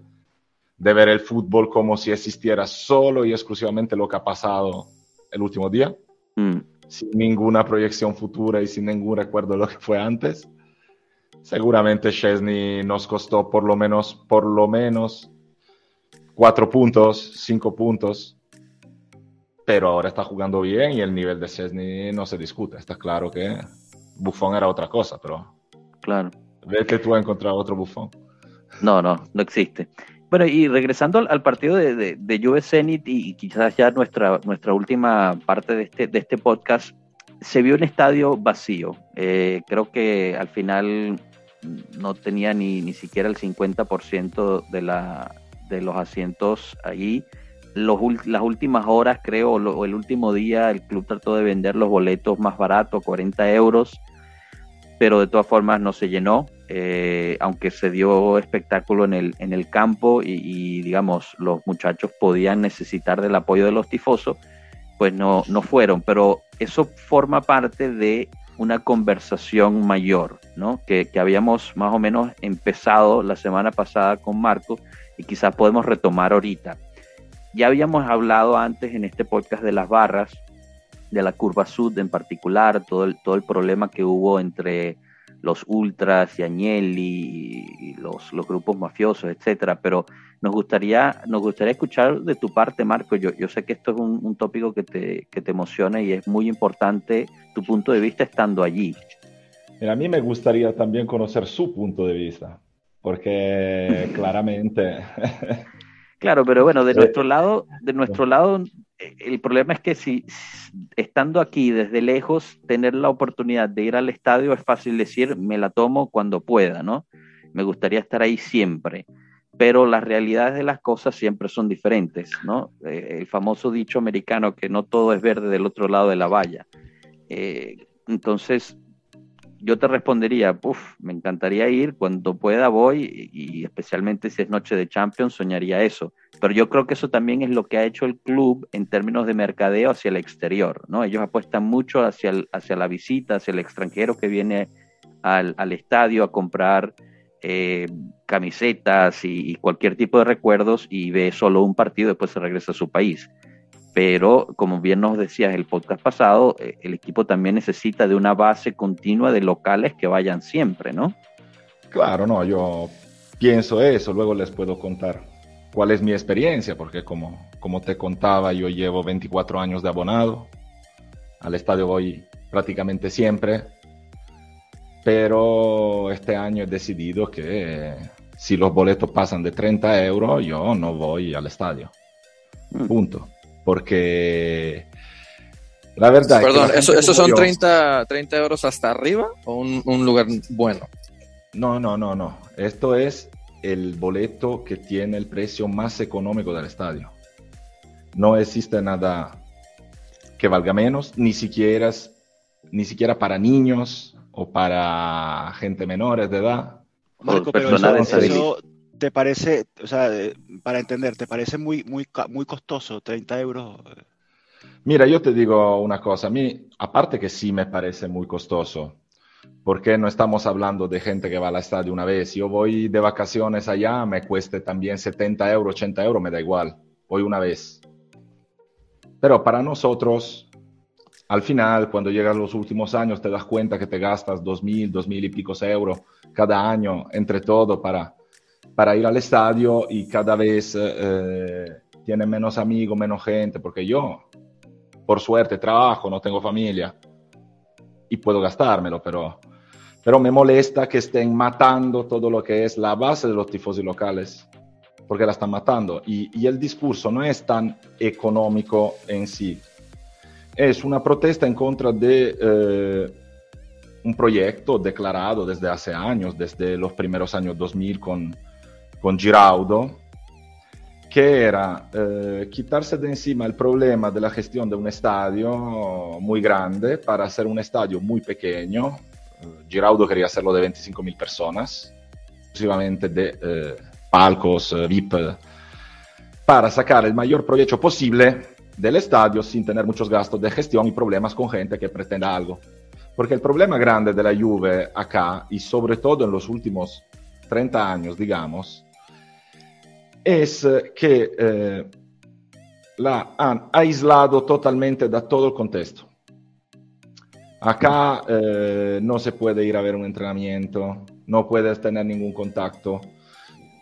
de ver el fútbol como si existiera solo y exclusivamente lo que ha pasado el último día. Mm sin ninguna proyección futura y sin ningún recuerdo de lo que fue antes. Seguramente Chesney nos costó por lo menos, por lo menos cuatro puntos, cinco puntos, pero ahora está jugando bien y el nivel de Chesney no se discute. Está claro que Buffon era otra cosa, pero claro. que tú has encontrado otro Buffon. No, no, no existe. Bueno, y regresando al, partido de, de, de Juve Zenit y, quizás ya nuestra, nuestra última parte de este, de este podcast, se vio un estadio vacío. Eh, creo que al final no tenía ni, ni siquiera el 50% de, la, de los asientos ahí. Los, las últimas horas, creo, o el último día, el club trató de vender los boletos más baratos, 40 euros, pero de todas formas no se llenó. Eh, aunque se dio espectáculo en el, en el campo y, digamos, los muchachos podían necesitar del apoyo de los tifosos, pues no, no fueron. Pero eso forma parte de una conversación mayor, ¿no? Que, que, habíamos más o menos empezado la semana pasada con Marco y quizás podemos retomar ahorita. Ya habíamos hablado antes en este podcast de las barras, de la curva sud en particular, todo el, todo el problema que hubo entre los ultras y Agnelli y los, los grupos mafiosos, etcétera, pero nos gustaría, nos gustaría escuchar de tu parte, Marco. Yo, yo sé que esto es un, tópico que te, que te emociona y es muy importante tu punto de vista estando allí. a mí me gustaría también conocer su punto de vista, porque (laughs) claramente... claro, pero bueno, de nuestro lado, de nuestro lado el problema es que si estando aquí desde lejos, tener la oportunidad de ir al estadio es fácil decir, me la tomo cuando pueda, ¿no? Me gustaría estar ahí siempre, pero las realidades de las cosas siempre son diferentes, ¿no? Eh, el famoso dicho americano que no todo es verde del otro lado de la valla. Eh, entonces, yo te respondería, uff, me encantaría ir, cuando pueda voy, y, especialmente si es noche de Champions, soñaría eso. Pero yo creo que eso también es lo que ha hecho el club en términos de mercadeo hacia el exterior, ¿no? Ellos apuestan mucho hacia, hacia la visita, hacia el extranjero que viene al, estadio a comprar eh, camisetas y, y, cualquier tipo de recuerdos y ve solo un partido después se regresa a su país pero como bien nos decías el podcast pasado, eh, el equipo también necesita de una base continua de locales que vayan siempre, ¿no? Claro, no, yo pienso eso, luego les puedo contar cuál es mi experiencia, porque como, como te contaba, yo llevo 24 años de abonado, al estadio voy prácticamente siempre, pero este año he decidido que si los boletos pasan de 30 euros, yo no voy al estadio. Mm. Porque la verdad... Perdón, ¿eso, son 30, 30 euros hasta arriba o un, lugar bueno? No, no, no, no. Esto es el boleto que tiene el precio más económico del estadio. No existe nada que valga menos, ni siquiera, ni siquiera para niños o para gente menores de edad. Marco, pero eso, ¿Te parece, o sea, para entender, ¿te parece muy, muy, muy costoso 30 euros? Mira, yo te digo una cosa, a mí, aparte que sí me parece muy costoso, porque no estamos hablando de gente que va al estadio una vez. Yo voy de vacaciones allá, me cueste también 70 euros, 80 euros, me da igual, voy una vez. Pero para nosotros, al final, cuando llegan los últimos años, te das cuenta que te gastas 2.000, 2.000 y picos euros cada año entre todo para, para ir al estadio y cada vez eh, tiene menos amigos, menos gente, porque yo, por suerte, trabajo, no tengo familia y puedo gastármelo, pero, pero me molesta que estén matando todo lo que es la base de los tifosi locales, porque la están matando. Y, y el discurso no es tan económico en sí, es una protesta en contra de eh, un proyecto declarado desde hace años, desde los primeros años 2000 con, con Giraudo, que era eh, quitarse de encima el problema de la gestión de un estadio muy grande para hacer un estadio muy pequeño. Eh, Giraudo quería hacerlo de 25.000 personas, exclusivamente de eh, palcos, eh, VIP, para sacar el mayor provecho posible del estadio sin tener muchos gastos de gestión y problemas con gente que pretenda algo. Porque el problema grande de la Juve acá, y sobre todo en los últimos 30 años, digamos, es eh, que eh, la han aislado totalmente da todo el contexto. Acá eh, no se puede ir a ver un entrenamiento, no puedes tener ningún contacto.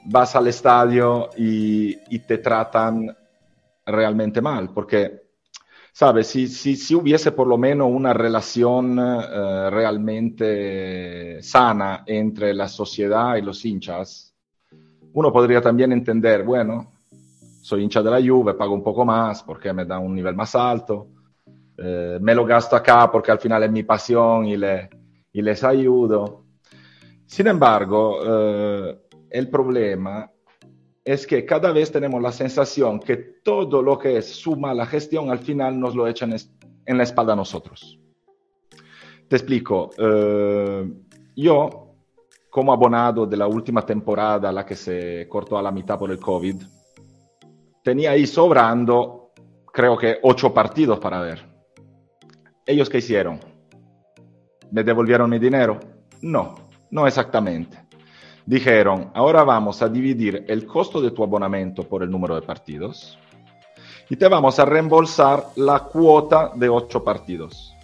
Vas al estadio y, te tratan realmente mal, porque, ¿sabes? Si, si, si hubiese por lo menos una relación realmente sana entre la sociedad y los hinchas, uno podría también entender, bueno, soy hincha de la Juve, pago un poco más porque me da un nivel más alto, eh, me lo gasto acá porque al final es mi pasión y, le, y les ayudo. Sin embargo, eh, el problema es que cada vez tenemos la sensación que todo lo que es su mala gestión al final nos lo echan en la espalda a nosotros. Te explico. Eh, yo como abonado de la última temporada, la que se cortó a la mitad por el COVID, tenía ahí sobrando, creo que ocho partidos para ver. ¿Ellos qué hicieron? ¿Me devolvieron mi dinero? No, no exactamente. Dijeron, ahora vamos a dividir el costo de tu abonamiento por el número de partidos y te vamos a reembolsar la cuota de ocho partidos.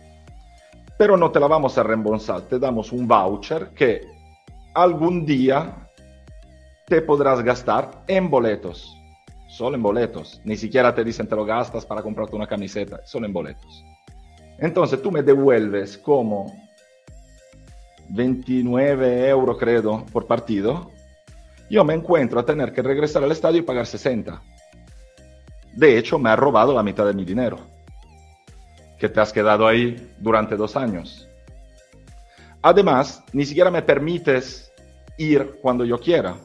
Pero no te la vamos a reembolsar, te damos un voucher que algún día te podrás gastar en boletos. Solo en boletos. Ni siquiera te dicen te lo gastas para comprarte una camiseta. Solo en boletos. Entonces tú me devuelves como 29 euros, creo, por partido. Yo me encuentro a tener que regresar al estadio y pagar 60. De hecho, me ha robado la mitad de mi dinero. Que te has quedado ahí durante dos años. Además, ni siquiera me permites ir cuando yo quiera,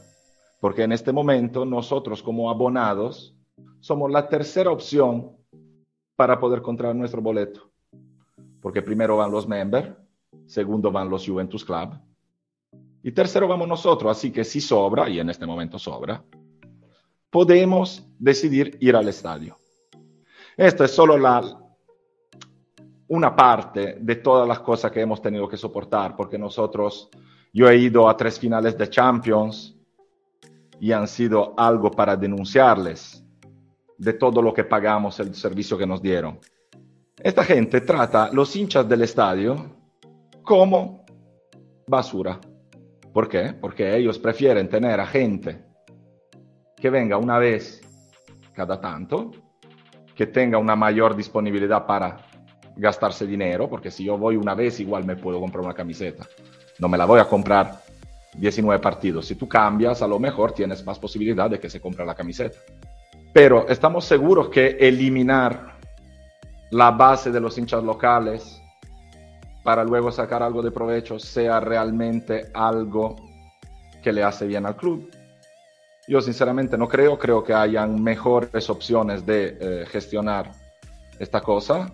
porque en este momento nosotros como abonados somos la tercera opción para poder comprar nuestro boleto. Porque primero van los members, segundo van los Juventus Club y tercero vamos nosotros. Así que si sobra, y en este momento sobra, podemos decidir ir al estadio. Esto es solo la, una parte de todas las cosas que hemos tenido que soportar, porque nosotros, yo he ido a tres finales de Champions y han sido algo para denunciarles de todo lo que pagamos, el servicio que nos dieron. Esta gente trata los hinchas del estadio como basura. ¿Por qué? Porque ellos prefieren tener a gente que venga una vez cada tanto, que tenga una mayor disponibilidad para gastarse dinero, porque si yo voy una vez igual me puedo comprar una camiseta. No me la voy a comprar 19 partidos. Si tú cambias, a lo mejor tienes más posibilidad de que se compre la camiseta. Pero estamos seguros que eliminar la base de los hinchas locales para luego sacar algo de provecho sea realmente algo que le hace bien al club. Yo sinceramente no creo, creo que hayan mejores opciones de eh, gestionar esta cosa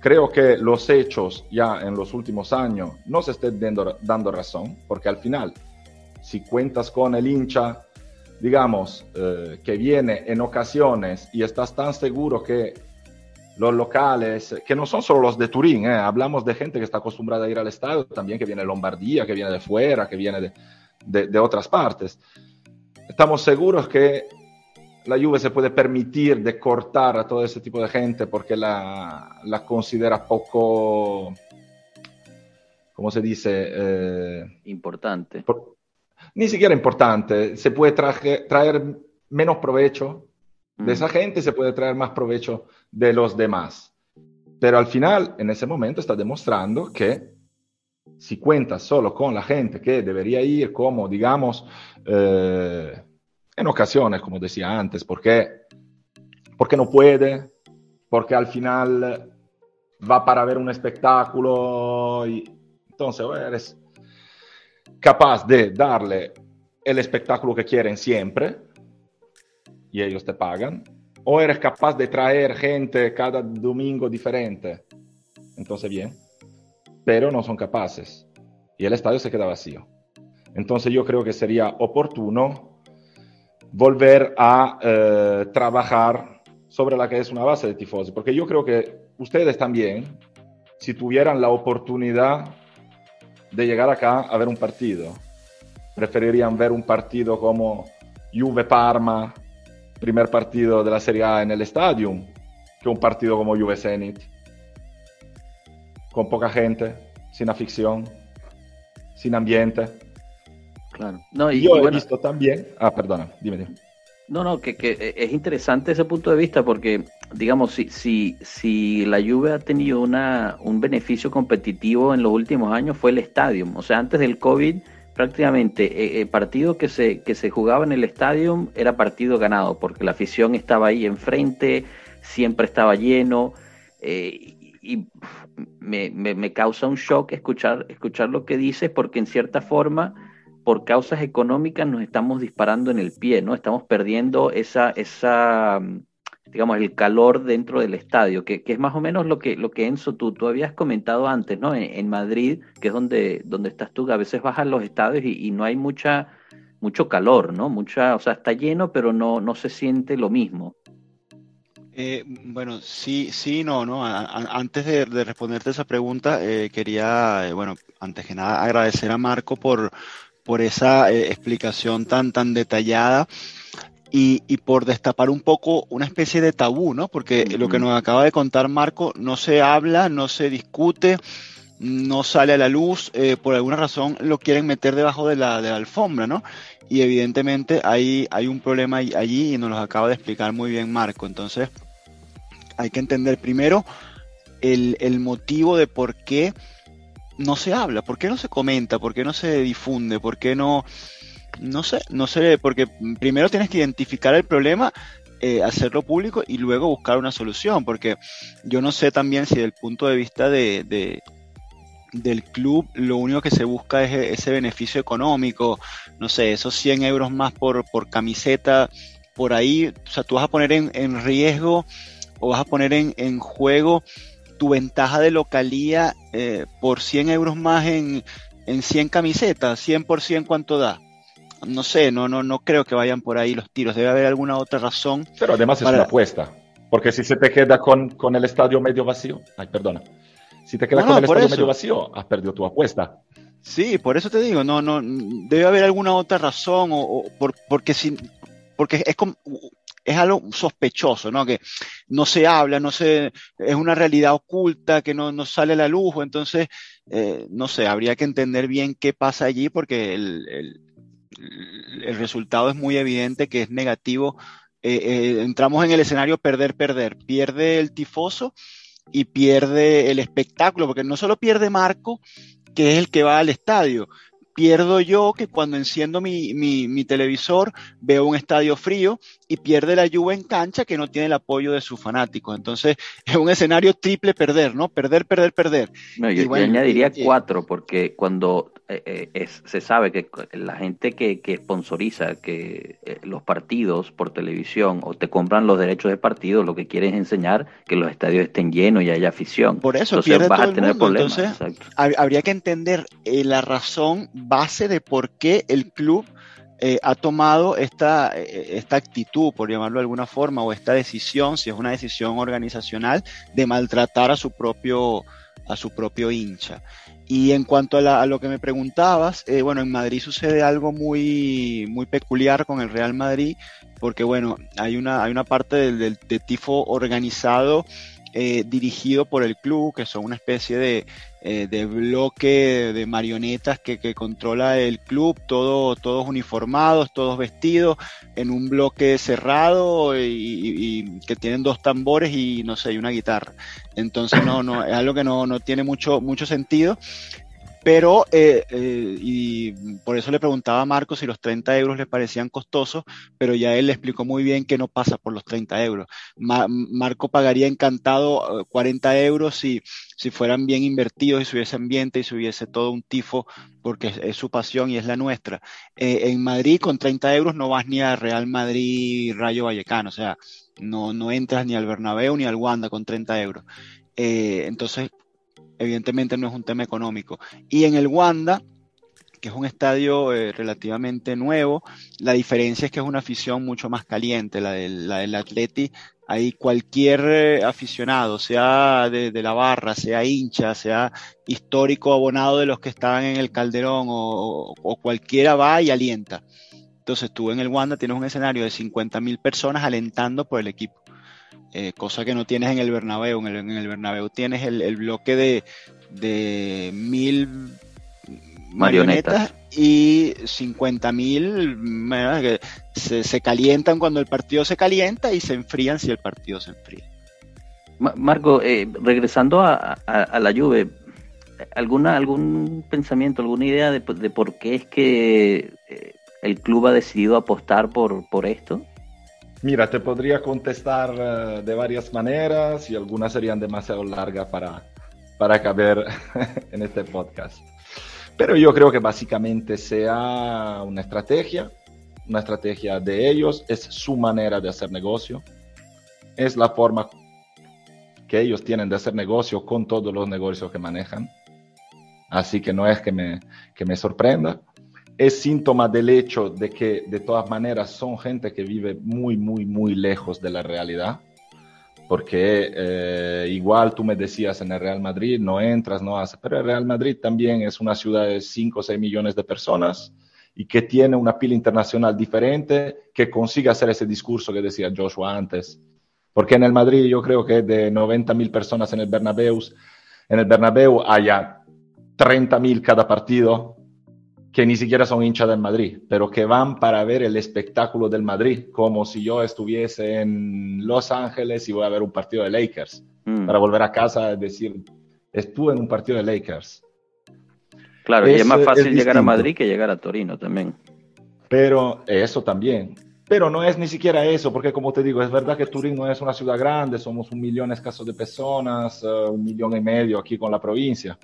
creo que los hechos ya en los últimos años no se estén dando, dando razón, porque al final, si cuentas con el hincha, digamos, eh, que viene en ocasiones y estás tan seguro que los locales, que no son solo los de Turín, ¿eh? hablamos de gente que está acostumbrada a ir al estadio, también que viene de Lombardía, que viene de fuera, que viene de, de, de otras partes. Estamos seguros que la Juve se puede permitir de cortar a todo ese tipo de gente porque la, la considera poco, ¿cómo se dice? Eh, Importante. por- ni siquiera importante. Se puede traje- traer menos provecho de Mm. esa gente, se puede traer más provecho de los demás. Pero al final, en ese momento, está demostrando que si cuentas solo con la gente que debería ir, como digamos, eh, en ocasiones, como decía antes, porque, porque no puede, porque al final va para ver un espectáculo y entonces eres capaz de darle el espectáculo que quieren siempre y ellos te pagan, o eres capaz de traer gente cada domingo diferente, entonces bien, pero no son capaces y el estadio se queda vacío. Entonces yo creo que sería oportuno volver a eh, trabajar sobre la que es una base de tifosi, porque yo creo que ustedes también, si tuvieran la oportunidad de llegar acá a ver un partido, preferirían ver un partido como Juve Parma, primer partido de la Serie A en el Stadium, que un partido como Juve Zenit, con poca gente, sin afición, sin ambiente. Claro. No, y, Y yo y he bueno, visto también, ah, perdona, dime, dime. No, no, que, que es interesante ese punto de vista porque, digamos, si, si, si la Juve ha tenido una, un beneficio competitivo en los últimos años fue el estadio. O sea, antes del COVID, prácticamente eh, el partido que se, que se jugaba en el estadio era partido ganado porque la afición estaba ahí enfrente, siempre estaba lleno. eh, y y me, me, me causa un shock escuchar, escuchar lo que dices porque en cierta forma por causas económicas nos estamos disparando en el pie, ¿no? Estamos perdiendo esa, esa mm, digamos, el calor dentro del estadio, que, que es más o menos lo que, lo que Enzo, tú, tú habías comentado antes, ¿no? En, Madrid, que es donde, donde estás tú, a veces vas a los estadios y, no hay mucha, mucho calor, ¿no? Mucha, o sea, está lleno, pero no, no se siente lo mismo. Eh, bueno, sí, sí, no, no. A- antes de, de responderte esa pregunta, eh, quería, eh, bueno, antes que nada, agradecer a Marco por, por esa eh, explicación tan, tan detallada y, y por destapar un poco una especie de tabú, ¿no? Porque lo que nos acaba de contar Marco no se habla, no se discute, no sale a la luz, eh, por alguna razón lo quieren meter debajo de la, de la alfombra, ¿no? Y evidentemente hay, hay un problema allí y nos lo acaba de explicar muy bien Marco. Entonces, hay que entender primero el, el motivo de por qué no se habla, por qué no se comenta, por qué no se difunde, por qué no, no sé, no sé, porque primero tienes que identificar el problema, eh, hacerlo público y luego buscar una solución, porque yo no sé también si desde el punto de vista de, de- del club lo único que se busca es ese beneficio económico, no sé, esos 100 euros más por, por camiseta, por ahí, o sea, tú vas a poner en, en riesgo o vas a poner en, en juego tu ventaja de localía eh, por 100 euros más en, en 100 camisetas, 100% cuánto da. No sé, no, no, no creo que vayan por ahí los tiros, debe haber alguna otra razón. Pero además es una apuesta, porque si se te queda con, con el estadio medio vacío, ay, perdona, si te queda No, con el estadio eso. medio vacío, has perdido tu apuesta. Sí, por eso te digo, no, no, debe haber alguna otra razón, o, o por- porque si, porque es como, es algo sospechoso, ¿no? Que no se habla, no se, es una realidad oculta que no, no sale a la luz, entonces, eh, no sé, habría que entender bien qué pasa allí, porque el, el, el resultado es muy evidente que es negativo. Eh, eh, entramos en el escenario perder, perder, pierde el tifoso y pierde el espectáculo, porque no solo pierde Marco, que es el que va al estadio. Pierdo yo que cuando enciendo mi, mi, mi televisor veo un estadio frío y pierde la Juve en cancha que no tiene el apoyo de sus fanáticos. Entonces (laughs) es un escenario triple perder, ¿no? Perder, perder, perder. No, yo, añadiría y- cuatro, porque cuando eh, eh, es- se sabe que la gente que, que sponsoriza que eh, los partidos por televisión o te compran los derechos de partido, lo que quieren es enseñar que los estadios estén llenos y haya afición. Por eso Entonces pierde vas todo a el tener mundo. problemas. Entonces habría que entender eh, la razón base de por qué el club eh, ha tomado esta, eh, esta actitud, por llamarlo de alguna forma, o esta decisión, si es una decisión organizacional, de maltratar a su propio, a su propio hincha. Y en cuanto a, lo que me preguntabas, eh, bueno, en Madrid sucede algo muy, muy peculiar con el Real Madrid, porque bueno, hay una, hay una parte del, del tifo organizado eh, dirigido por el club, que son una especie de, eh, de bloque de marionetas que, que, controla el club, todo, todos uniformados, todos vestidos, en un bloque cerrado y, y, que tienen dos tambores y no sé, y una guitarra. Entonces no, no, es algo que no, no tiene mucho, mucho sentido. Pero, eh, eh, y por eso le preguntaba a Marco si los 30 euros le parecían costosos, pero ya él le explicó muy bien que no pasa por los 30 euros. Marco pagaría encantado 40 eh, euros si, si fueran bien invertidos y si hubiese ambiente y si hubiese todo un tifo, porque es, su pasión y es la nuestra. en Madrid, con 30 euros no vas ni a Real Madrid Rayo Vallecano, o sea, no, no entras ni al Bernabéu ni al Wanda con 30 euros. entonces, evidentemente no es un tema económico. Y en el Wanda, que es un estadio eh, relativamente nuevo, la diferencia es que es una afición mucho más caliente, la del, Atleti. Ahí cualquier eh, aficionado, sea de, la barra, sea hincha, sea histórico abonado de los que estaban en el Calderón o, cualquiera va y alienta. Entonces tú en el Wanda tienes un escenario de 50.000 personas alentando por el equipo. Eh, cosa que no tienes en el Bernabéu. En el, en el Bernabéu tienes el, el bloque de, de mil marionetas, y 50 mil que se, se, calientan cuando el partido se calienta y se enfrían si el partido se enfría. Marco, eh, regresando a, a, la Juve, ¿alguna, ¿algún pensamiento, alguna idea de, de por qué es que eh, el club ha decidido apostar por, por esto? Mira, te podría contestar uh, de varias maneras y algunas serían demasiado largas para, para caber (laughs) en este podcast. Pero yo creo que básicamente sea una estrategia, una estrategia de ellos, es su manera de hacer negocio, es la forma que ellos tienen de hacer negocio con todos los negocios que manejan. Así que no es que me, que me sorprenda es síntoma del hecho de que de todas maneras son gente que vive muy, muy, muy lejos de la realidad. Porque eh, igual tú me decías en el Real Madrid, no entras, no haces, pero el Real Madrid también es una ciudad de 5 o 6 millones de personas y que tiene una pila internacional diferente, que consigue hacer ese discurso que decía Joshua antes. Porque en el Madrid yo creo que de 90 mil personas en el Bernabéu, en el Bernabéu haya 30 mil cada partido, que ni siquiera son hinchas del Madrid, pero que van para ver el espectáculo del Madrid, como si yo estuviese en Los Ángeles y voy a ver un partido de Lakers, mm. para volver a casa y decir, estuve en un partido de Lakers. Claro, y es más fácil llegar a Madrid que llegar a Torino también. Pero eso también. Pero no es ni siquiera eso, porque como te digo, es verdad que Turín no es una ciudad grande, somos un millón escaso de personas, eh, un millón y medio aquí con la provincia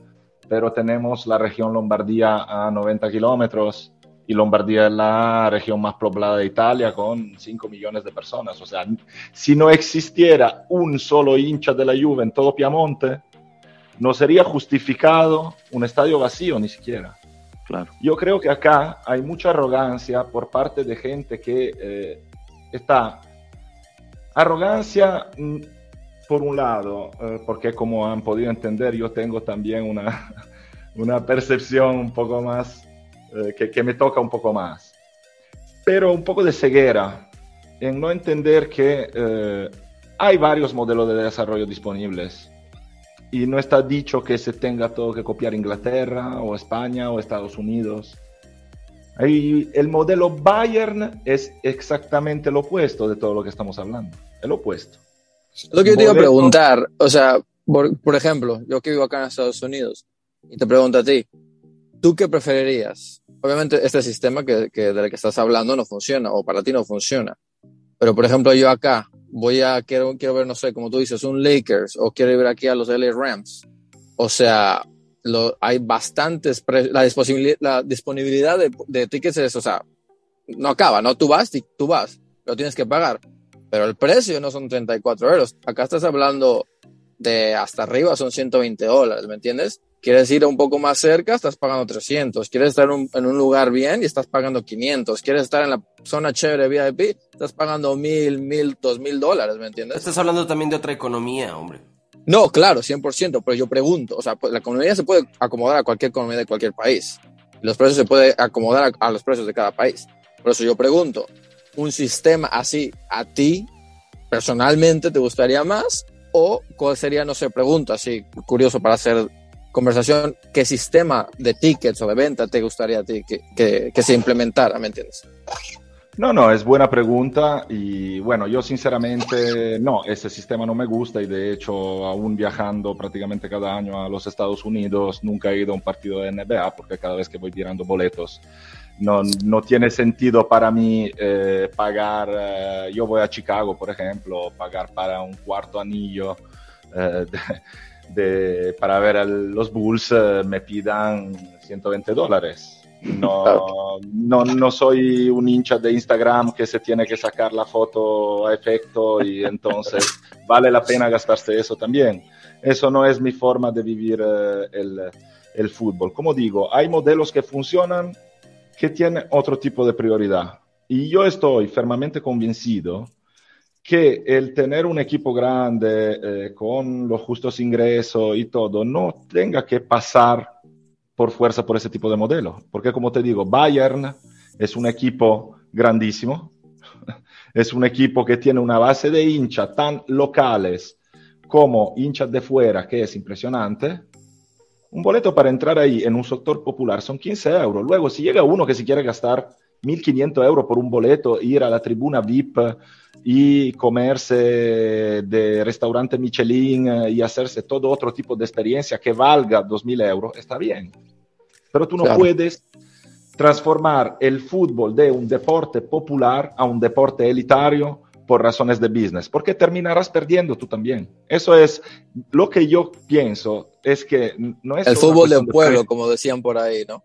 pero tenemos la región Lombardía a 90 kilómetros y Lombardía es la región más poblada de Italia con 5 millones de personas. O sea, si no existiera un solo hincha de la Juve en todo Piamonte, no sería justificado un estadio vacío ni siquiera. Claro. Yo creo que acá hay mucha arrogancia por parte de gente que eh, está... Arrogancia mm, por un lado, eh, porque como han podido entender, yo tengo también una, (laughs) una percepción un poco más, eh, que, que, me toca un poco más. Pero un poco de ceguera en no entender que eh, hay varios modelos de desarrollo disponibles y no está dicho que se tenga todo que copiar Inglaterra o España o Estados Unidos. El modelo Bayern es exactamente lo opuesto de todo lo que estamos hablando, el opuesto. Lo que yo te iba a preguntar, o sea, por, ejemplo, yo que vivo acá en Estados Unidos, y te pregunto a ti, ¿tú qué preferirías? Obviamente este sistema que, que, del que estás hablando no funciona, o para ti no funciona. Pero, por ejemplo, yo acá voy a, quiero, quiero ver, no sé, como tú dices, un Lakers, o quiero ir aquí a los LA Rams. O sea, lo, hay bastantes, la disponibilidad, la disponibilidad de, de tickets es, o sea, no acaba, ¿no? Tú vas, tú vas, lo tienes que pagar pero el precio no son 34 euros. Acá estás hablando de hasta arriba son 120 dólares, ¿me entiendes? Quieres ir un poco más cerca, estás pagando 300. Quieres estar en un, en un lugar bien y estás pagando 500. Quieres estar en la zona chévere VIP, estás pagando 1000, 1000, 2000 dólares, ¿me entiendes? Estás hablando también de otra economía, hombre. No, claro, 100%, pero yo pregunto, o sea, pues, la economía se puede acomodar a cualquier economía de cualquier país. Los precios se pueden acomodar a, a los precios de cada país. Por eso yo pregunto, ¿un sistema así a ti personalmente te gustaría más? ¿O cuál sería, no sé, pregunto así, curioso para hacer conversación, qué sistema de tickets o de venta te gustaría a ti que se implementara, ¿me entiendes? No, no, es buena pregunta y bueno, yo sinceramente no, ese sistema no me gusta y de hecho aún viajando prácticamente cada año a los Estados Unidos nunca he ido a un partido de NBA porque cada vez que voy tirando boletos no, no tiene sentido para mí eh, pagar, eh, yo voy a Chicago por ejemplo, pagar para un cuarto anillo eh, de, de, para ver a los Bulls me pidan 120 dólares. No, no, no, soy un hincha de Instagram que se tiene que sacar la foto a efecto y entonces (laughs) vale la pena gastarse eso también. Eso no es mi forma de vivir el, el, fútbol. Como digo, hay modelos que funcionan que tienen otro tipo de prioridad. Y yo estoy firmemente convencido que el tener un equipo grande eh, con los justos ingresos y todo no tenga que pasar por fuerza por ese tipo de modelo. Porque como te digo, Bayern es un equipo grandísimo, (laughs) es un equipo que tiene una base de hinchas tan locales como hinchas de fuera, que es impresionante. Un boleto para entrar ahí en un sector popular son 15 euros. Luego, si llega uno que se quiere gastar 1.500 euros por un boleto, ir a la tribuna VIP y comerse de restaurante Michelin y hacerse todo otro tipo de experiencia que valga 2.000 euros, está bien. Pero tú no claro. puedes transformar el fútbol de un deporte popular a un deporte elitario por razones de business, porque terminarás perdiendo tú también. Eso es lo que yo pienso, es que no es... El fútbol del pueblo, de como decían por ahí, ¿no?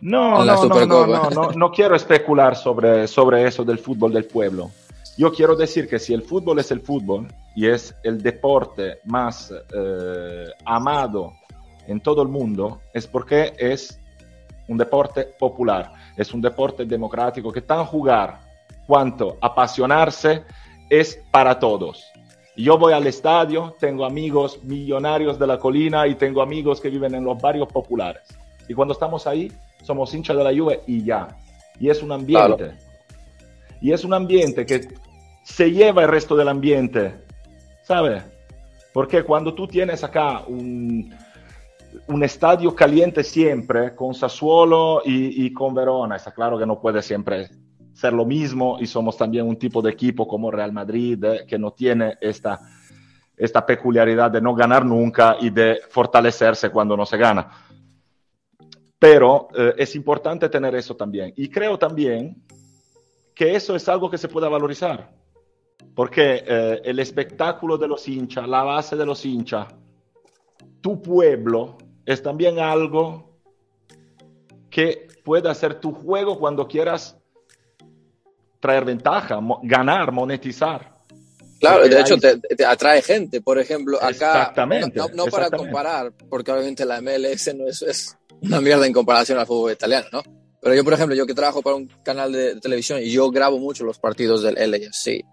No, no, no, no, no, no, quiero especular sobre, sobre eso del fútbol del pueblo. Yo quiero decir que si el fútbol es el fútbol y es el deporte más eh, amado en todo el mundo, es porque es un deporte popular, es un deporte democrático que tan jugar cuanto apasionarse es para todos. Yo voy al estadio, tengo amigos millonarios de la colina y tengo amigos que viven en los barrios populares. Y cuando estamos ahí, somos hinchas de la Juve y ya. Y es un ambiente. Claro. Y es un ambiente que se lleva el resto del ambiente, ¿sabes? Porque cuando tú tienes acá un, un estadio caliente siempre, con Sassuolo y, y, con Verona, está claro que no puede siempre ser lo mismo y somos también un tipo de equipo como Real Madrid que no tiene esta, esta peculiaridad de no ganar nunca y de fortalecerse cuando no se gana. Pero eh, es importante tener eso también. Y creo también que eso es algo que se pueda valorizar. Porque eh, el espectáculo de los hinchas, la base de los hinchas, tu pueblo, es también algo que puede hacer tu juego cuando quieras traer ventaja, mo ganar, monetizar. Claro, de hecho te, te, atrae gente. Por ejemplo, acá, exactamente, no, no, no exactamente. para comparar, porque obviamente la MLS no es, es, una mierda en comparación al fútbol italiano, ¿no? Pero yo, por ejemplo, yo que trabajo para un canal de, de televisión y yo grabo mucho los partidos del LAFC,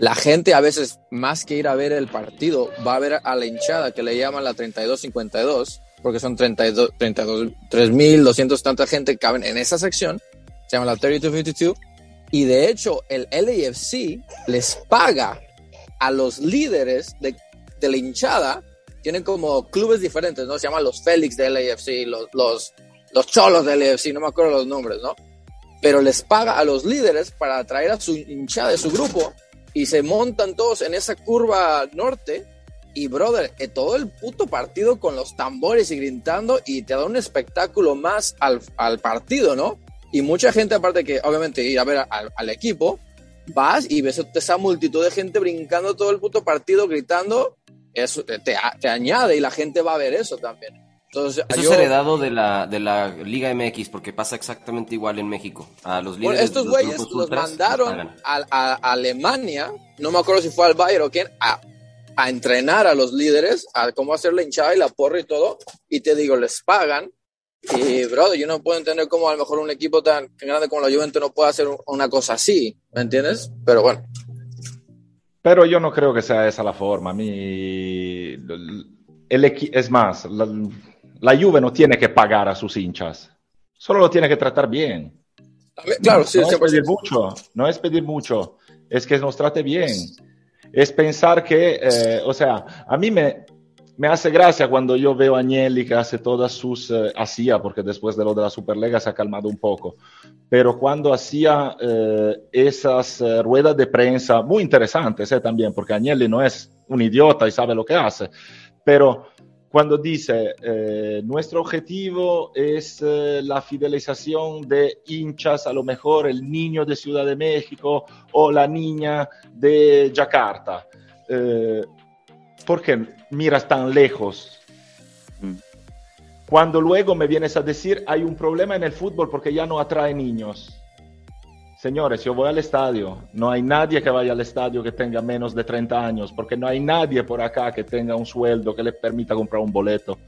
la gente a veces, más que ir a ver el partido, va a ver a la hinchada que le llaman la 32-52, porque son 32, 32 3.200 tanta gente que caben en esa sección, se llama la 32-52, y de hecho el LAFC les paga a los líderes de, de la hinchada, tienen como clubes diferentes, ¿no? Se llaman los Félix de LAFC, los, los, los Cholos de LAFC, no me acuerdo los nombres, ¿no? Pero les paga a los líderes para atraer a su hinchada de su grupo y se montan todos en esa curva norte y brother, eh, todo el puto partido con los tambores y gritando y te da un espectáculo más al, al partido, ¿no? Y mucha gente, aparte que obviamente ir a ver al, al, equipo, vas y ves esa multitud de gente brincando todo el puto partido, gritando, eso te, te añade y la gente va a ver eso también. Entonces, Eso yo, es heredado de la, de la Liga MX, porque pasa exactamente igual en México. A los líderes, bueno, estos los güeyes los mandaron a, a, a, Alemania, no me acuerdo si fue al Bayern o quién, a a entrenar a los líderes, a cómo hacer la hinchada y la porra y todo, y te digo, les pagan. Y, brother, yo no puedo entender cómo a lo mejor un equipo tan grande como la Juventus no puede hacer una cosa así, ¿me entiendes? Pero bueno. Pero yo no creo que sea esa la forma. A mí, el, es más, la, la Juve no tiene que pagar a sus hinchas, solo lo tiene que tratar bien. Claro, sí, no es pedir mucho, no es pedir mucho, es que nos trate bien. Es pensar que, eh, o sea, a mí me, me hace gracia cuando yo veo a Agnelli que hace todas sus, eh, hacía, porque después de lo de la Superlega se ha calmado un poco, pero cuando hacía eh, esas eh, ruedas de prensa, muy interesantes eh, también, porque Agnelli no es un idiota y sabe lo que hace, pero cuando dice eh, nuestro objetivo es eh, la fidelización de hinchas, a lo mejor el niño de Ciudad de México o la niña de Yakarta. ¿Por qué miras tan lejos? Mm. Cuando luego me vienes a decir hay un problema en el fútbol porque ya no atrae niños. Señores, yo voy al estadio, no hay nadie que vaya al estadio que tenga menos de 30 años, porque no hay nadie por acá que tenga un sueldo que le permita comprar un boleto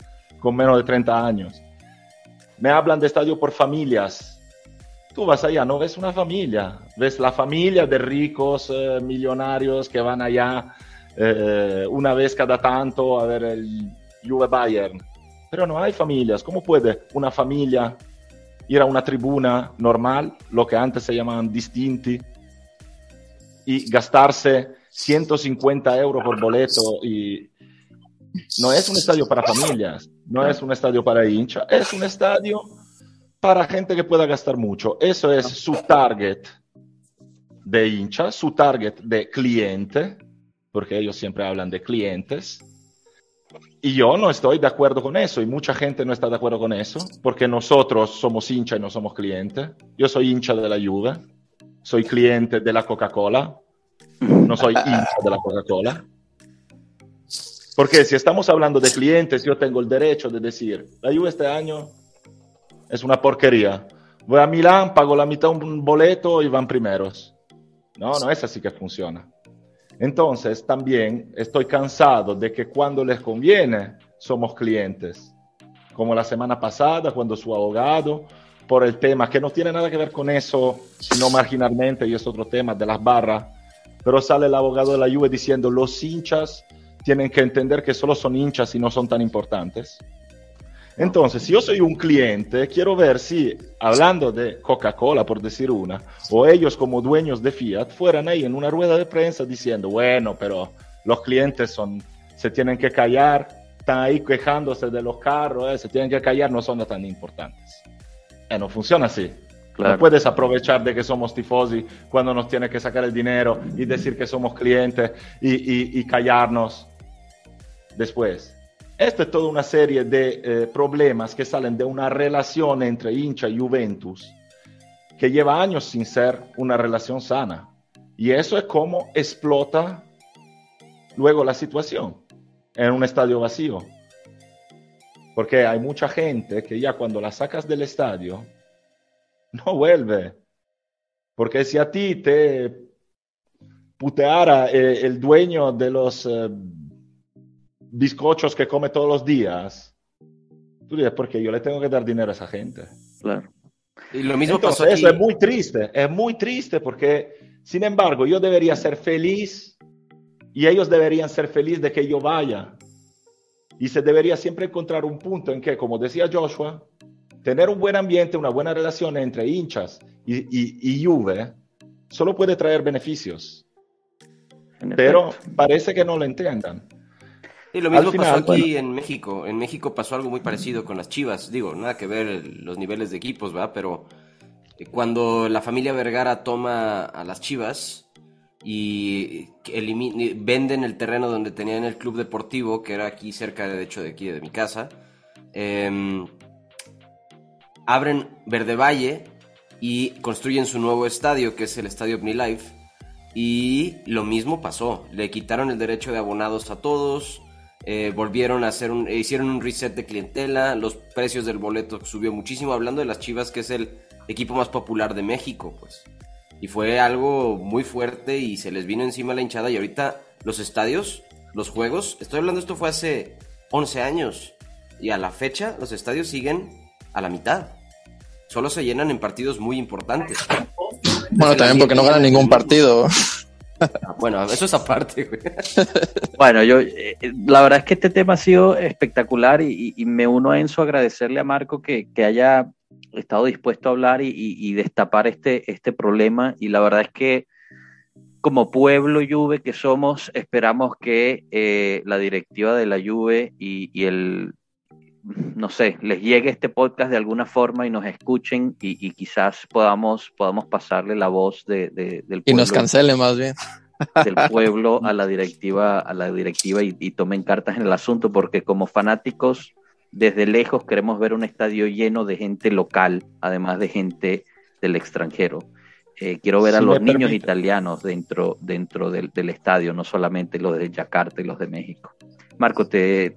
con menos de 30 años. Me hablan de estadio por familias. Tú vas allá, no ves una familia, ves la familia de ricos eh, millonarios que van allá eh, una vez cada tanto a ver el Juve Bayern. Pero no hay familias. ¿Cómo puede una familia ir a una tribuna normal, lo que antes se llamaban distinti, y gastarse 150 euros por boleto y no es un estadio para familias, no es un estadio para hinchas, es un estadio para gente que pueda gastar mucho. Eso es su target de hincha, su target de cliente, porque ellos siempre hablan de clientes. Y yo no estoy de acuerdo con eso y mucha gente no está de acuerdo con eso porque nosotros somos hincha y no somos clientes. Yo soy hincha de la Juve, soy cliente de la Coca-Cola, no soy hincha de la Coca-Cola. Porque si estamos hablando de clientes, yo tengo el derecho de decir, la Juve este año es una porquería. Voy a Milán, pago la mitad un boleto y van primeros. No, no es así que funciona. Entonces, también estoy cansado de que cuando les conviene somos clientes, como la semana pasada, cuando su abogado, por el tema que no tiene nada que ver con eso, sino marginalmente, y es otro tema de las barras, pero sale el abogado de la Juve diciendo los hinchas tienen que entender que solo son hinchas y no son tan importantes. Entonces, si yo soy un cliente, quiero ver si, hablando de Coca-Cola, por decir una, o ellos como dueños de Fiat, fueran ahí en una rueda de prensa diciendo, bueno, pero los clientes son, se tienen que callar, están ahí quejándose de los carros, eh, se tienen que callar, no son tan importantes. Eh, no funciona así. Claro. No puedes aprovechar de que somos tifosi cuando nos tiene que sacar el dinero y decir que somos clientes y, y, y callarnos después. Esto es toda una serie de eh, problemas que salen de una relación entre hincha y Juventus que lleva años sin ser una relación sana. Y eso es como explota luego la situación en un estadio vacío. Porque hay mucha gente que ya cuando la sacas del estadio (laughs) no vuelve. Porque si a ti te puteara eh, el dueño de los... Eh, bizcochos que come todos los días, tú dices, porque yo le tengo que dar dinero a esa gente. Claro. Y lo mismo Entonces, pasó aquí. eso es muy triste, es muy triste porque, sin embargo, yo debería ser feliz y ellos deberían ser felices de que yo vaya. Y se debería siempre encontrar un punto en que, como decía Joshua, tener un buen ambiente, una buena relación entre hinchas y, y, y Juve solo puede traer beneficios. En Pero efecto. parece que no lo entiendan. Y lo mismo final, pasó aquí bueno. en México. En México pasó algo muy parecido con las Chivas. Digo, nada que ver los niveles de equipos, ¿verdad? Pero eh, cuando la familia Vergara toma a las Chivas y venden el terreno donde tenían el club deportivo, que era aquí cerca, de hecho, de aquí de mi casa, em, abren Verde Valle y construyen su nuevo estadio, que es el Estadio OmniLife. Y lo mismo pasó. Le quitaron el derecho de abonados a todos. Eh, volvieron a hacer un. hicieron un reset de clientela. Los precios del boleto subió muchísimo. Hablando de las Chivas, que es el equipo más popular de México, pues. Y fue algo muy fuerte y se les vino encima la hinchada. Y ahorita los estadios los juegos. Estoy hablando, esto fue hace 11 años. Y a la fecha, los estadios siguen a la mitad. Solo se llenan en partidos muy importantes. Bueno, también porque no ganan ningún partido. (laughs) Bueno, eso es aparte. (laughs) Bueno, yo, eh, la verdad es que este tema ha sido espectacular y, me uno a Enzo a agradecerle a Marco que, haya estado dispuesto a hablar y, destapar este, este problema. Y la verdad es que como pueblo Juve que somos, esperamos que eh, la directiva de la Juve y el, no sé, les llegue este podcast de alguna forma y nos escuchen y, y quizás podamos, podamos pasarle la voz de, de- del Y nos pueblo cancelen más bien. del pueblo a la directiva, a la directiva y, y tomen cartas en el asunto, porque como fanáticos, desde lejos queremos ver un estadio lleno de gente local, además de gente del extranjero. Eh, quiero ver a los niños permite. italianos dentro, dentro del, del estadio, no solamente los de Yakarta y los de México. Marco, te,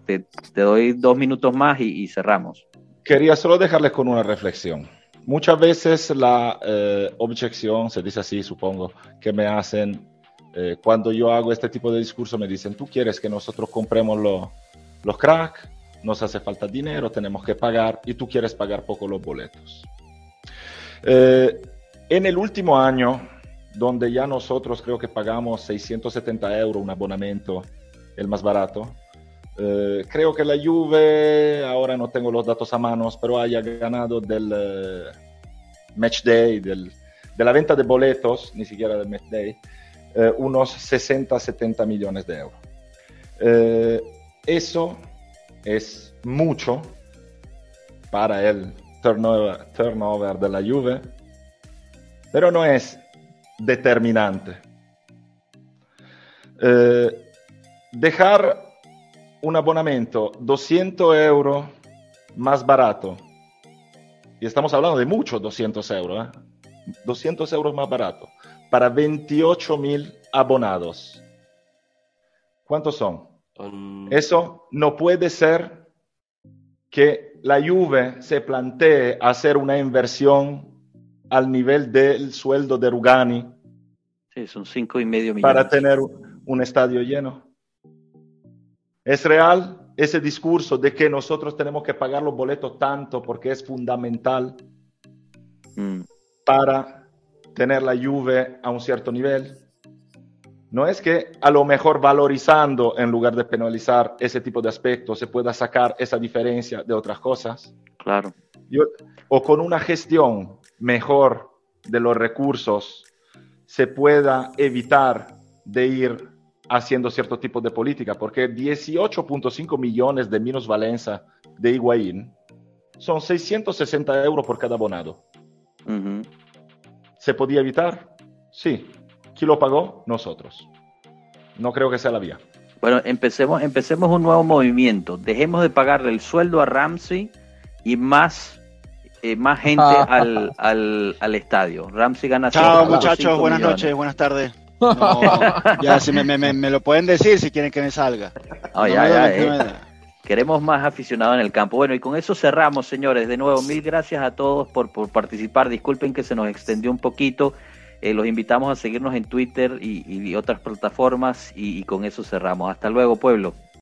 doy dos minutos más y, y cerramos. Quería solo dejarles con una reflexión. Muchas veces la eh, objeción, se dice así, supongo, que me hacen eh, cuando yo hago este tipo de discurso, me dicen, tú quieres que nosotros compremos lo- los crack, nos hace falta dinero, tenemos que pagar y tú quieres pagar poco los boletos. Eh, en el último año, donde ya nosotros creo que pagamos 670 euros un abonamiento, el más barato, eh, creo que la Juve, ahora no tengo los datos a manos, pero haya ganado del eh, Match Day, de la venta de boletos, ni siquiera del Match Day, eh, unos 60-70 millones de euros. Eso es mucho para el turnover, turnover de la Juve, pero no es determinante. Dejar un abonamiento 200 euros más barato, y estamos hablando de muchos 200 euros, ¿eh? 200 euros más barato, para 28 mil abonados. ¿Cuántos son? Eso no puede ser que la Juve se plantee hacer una inversión al nivel del sueldo de Rugani Sí, son cinco y medio millones. para tener un estadio lleno. ¿Es real ese discurso de que nosotros tenemos que pagar los boletos tanto porque es fundamental Mm. para tener la Juve a un cierto nivel? No es que a lo mejor valorizando en lugar de penalizar ese tipo de aspectos se pueda sacar esa diferencia de otras cosas. Claro. Yo- o con una gestión mejor de los recursos se pueda evitar de ir haciendo cierto tipo de política, porque 18.5 millones de minusvalenza de Higuaín son 660 euros por cada abonado. ¿Se podía evitar? Sí. ¿Quién lo pagó? Nosotros. No creo que sea la vía. Bueno, empecemos, empecemos un nuevo movimiento. Dejemos de pagarle el sueldo a Ramsey y más, eh, más gente Ah. al, al, al estadio. Ramsey gana Chao 5.5 muchachos, buenas millones. noches, buenas tardes. No, ya si me, me- me- me lo pueden decir si quieren que me salga. No ya, ya, eh. me. Queremos más aficionados en el campo. Bueno, y con eso cerramos, señores. De nuevo, mil gracias a todos por, por participar. Disculpen que se nos extendió un poquito. Eh, los invitamos a seguirnos en Twitter y, y otras plataformas. Y, y con eso cerramos. Hasta luego, pueblo.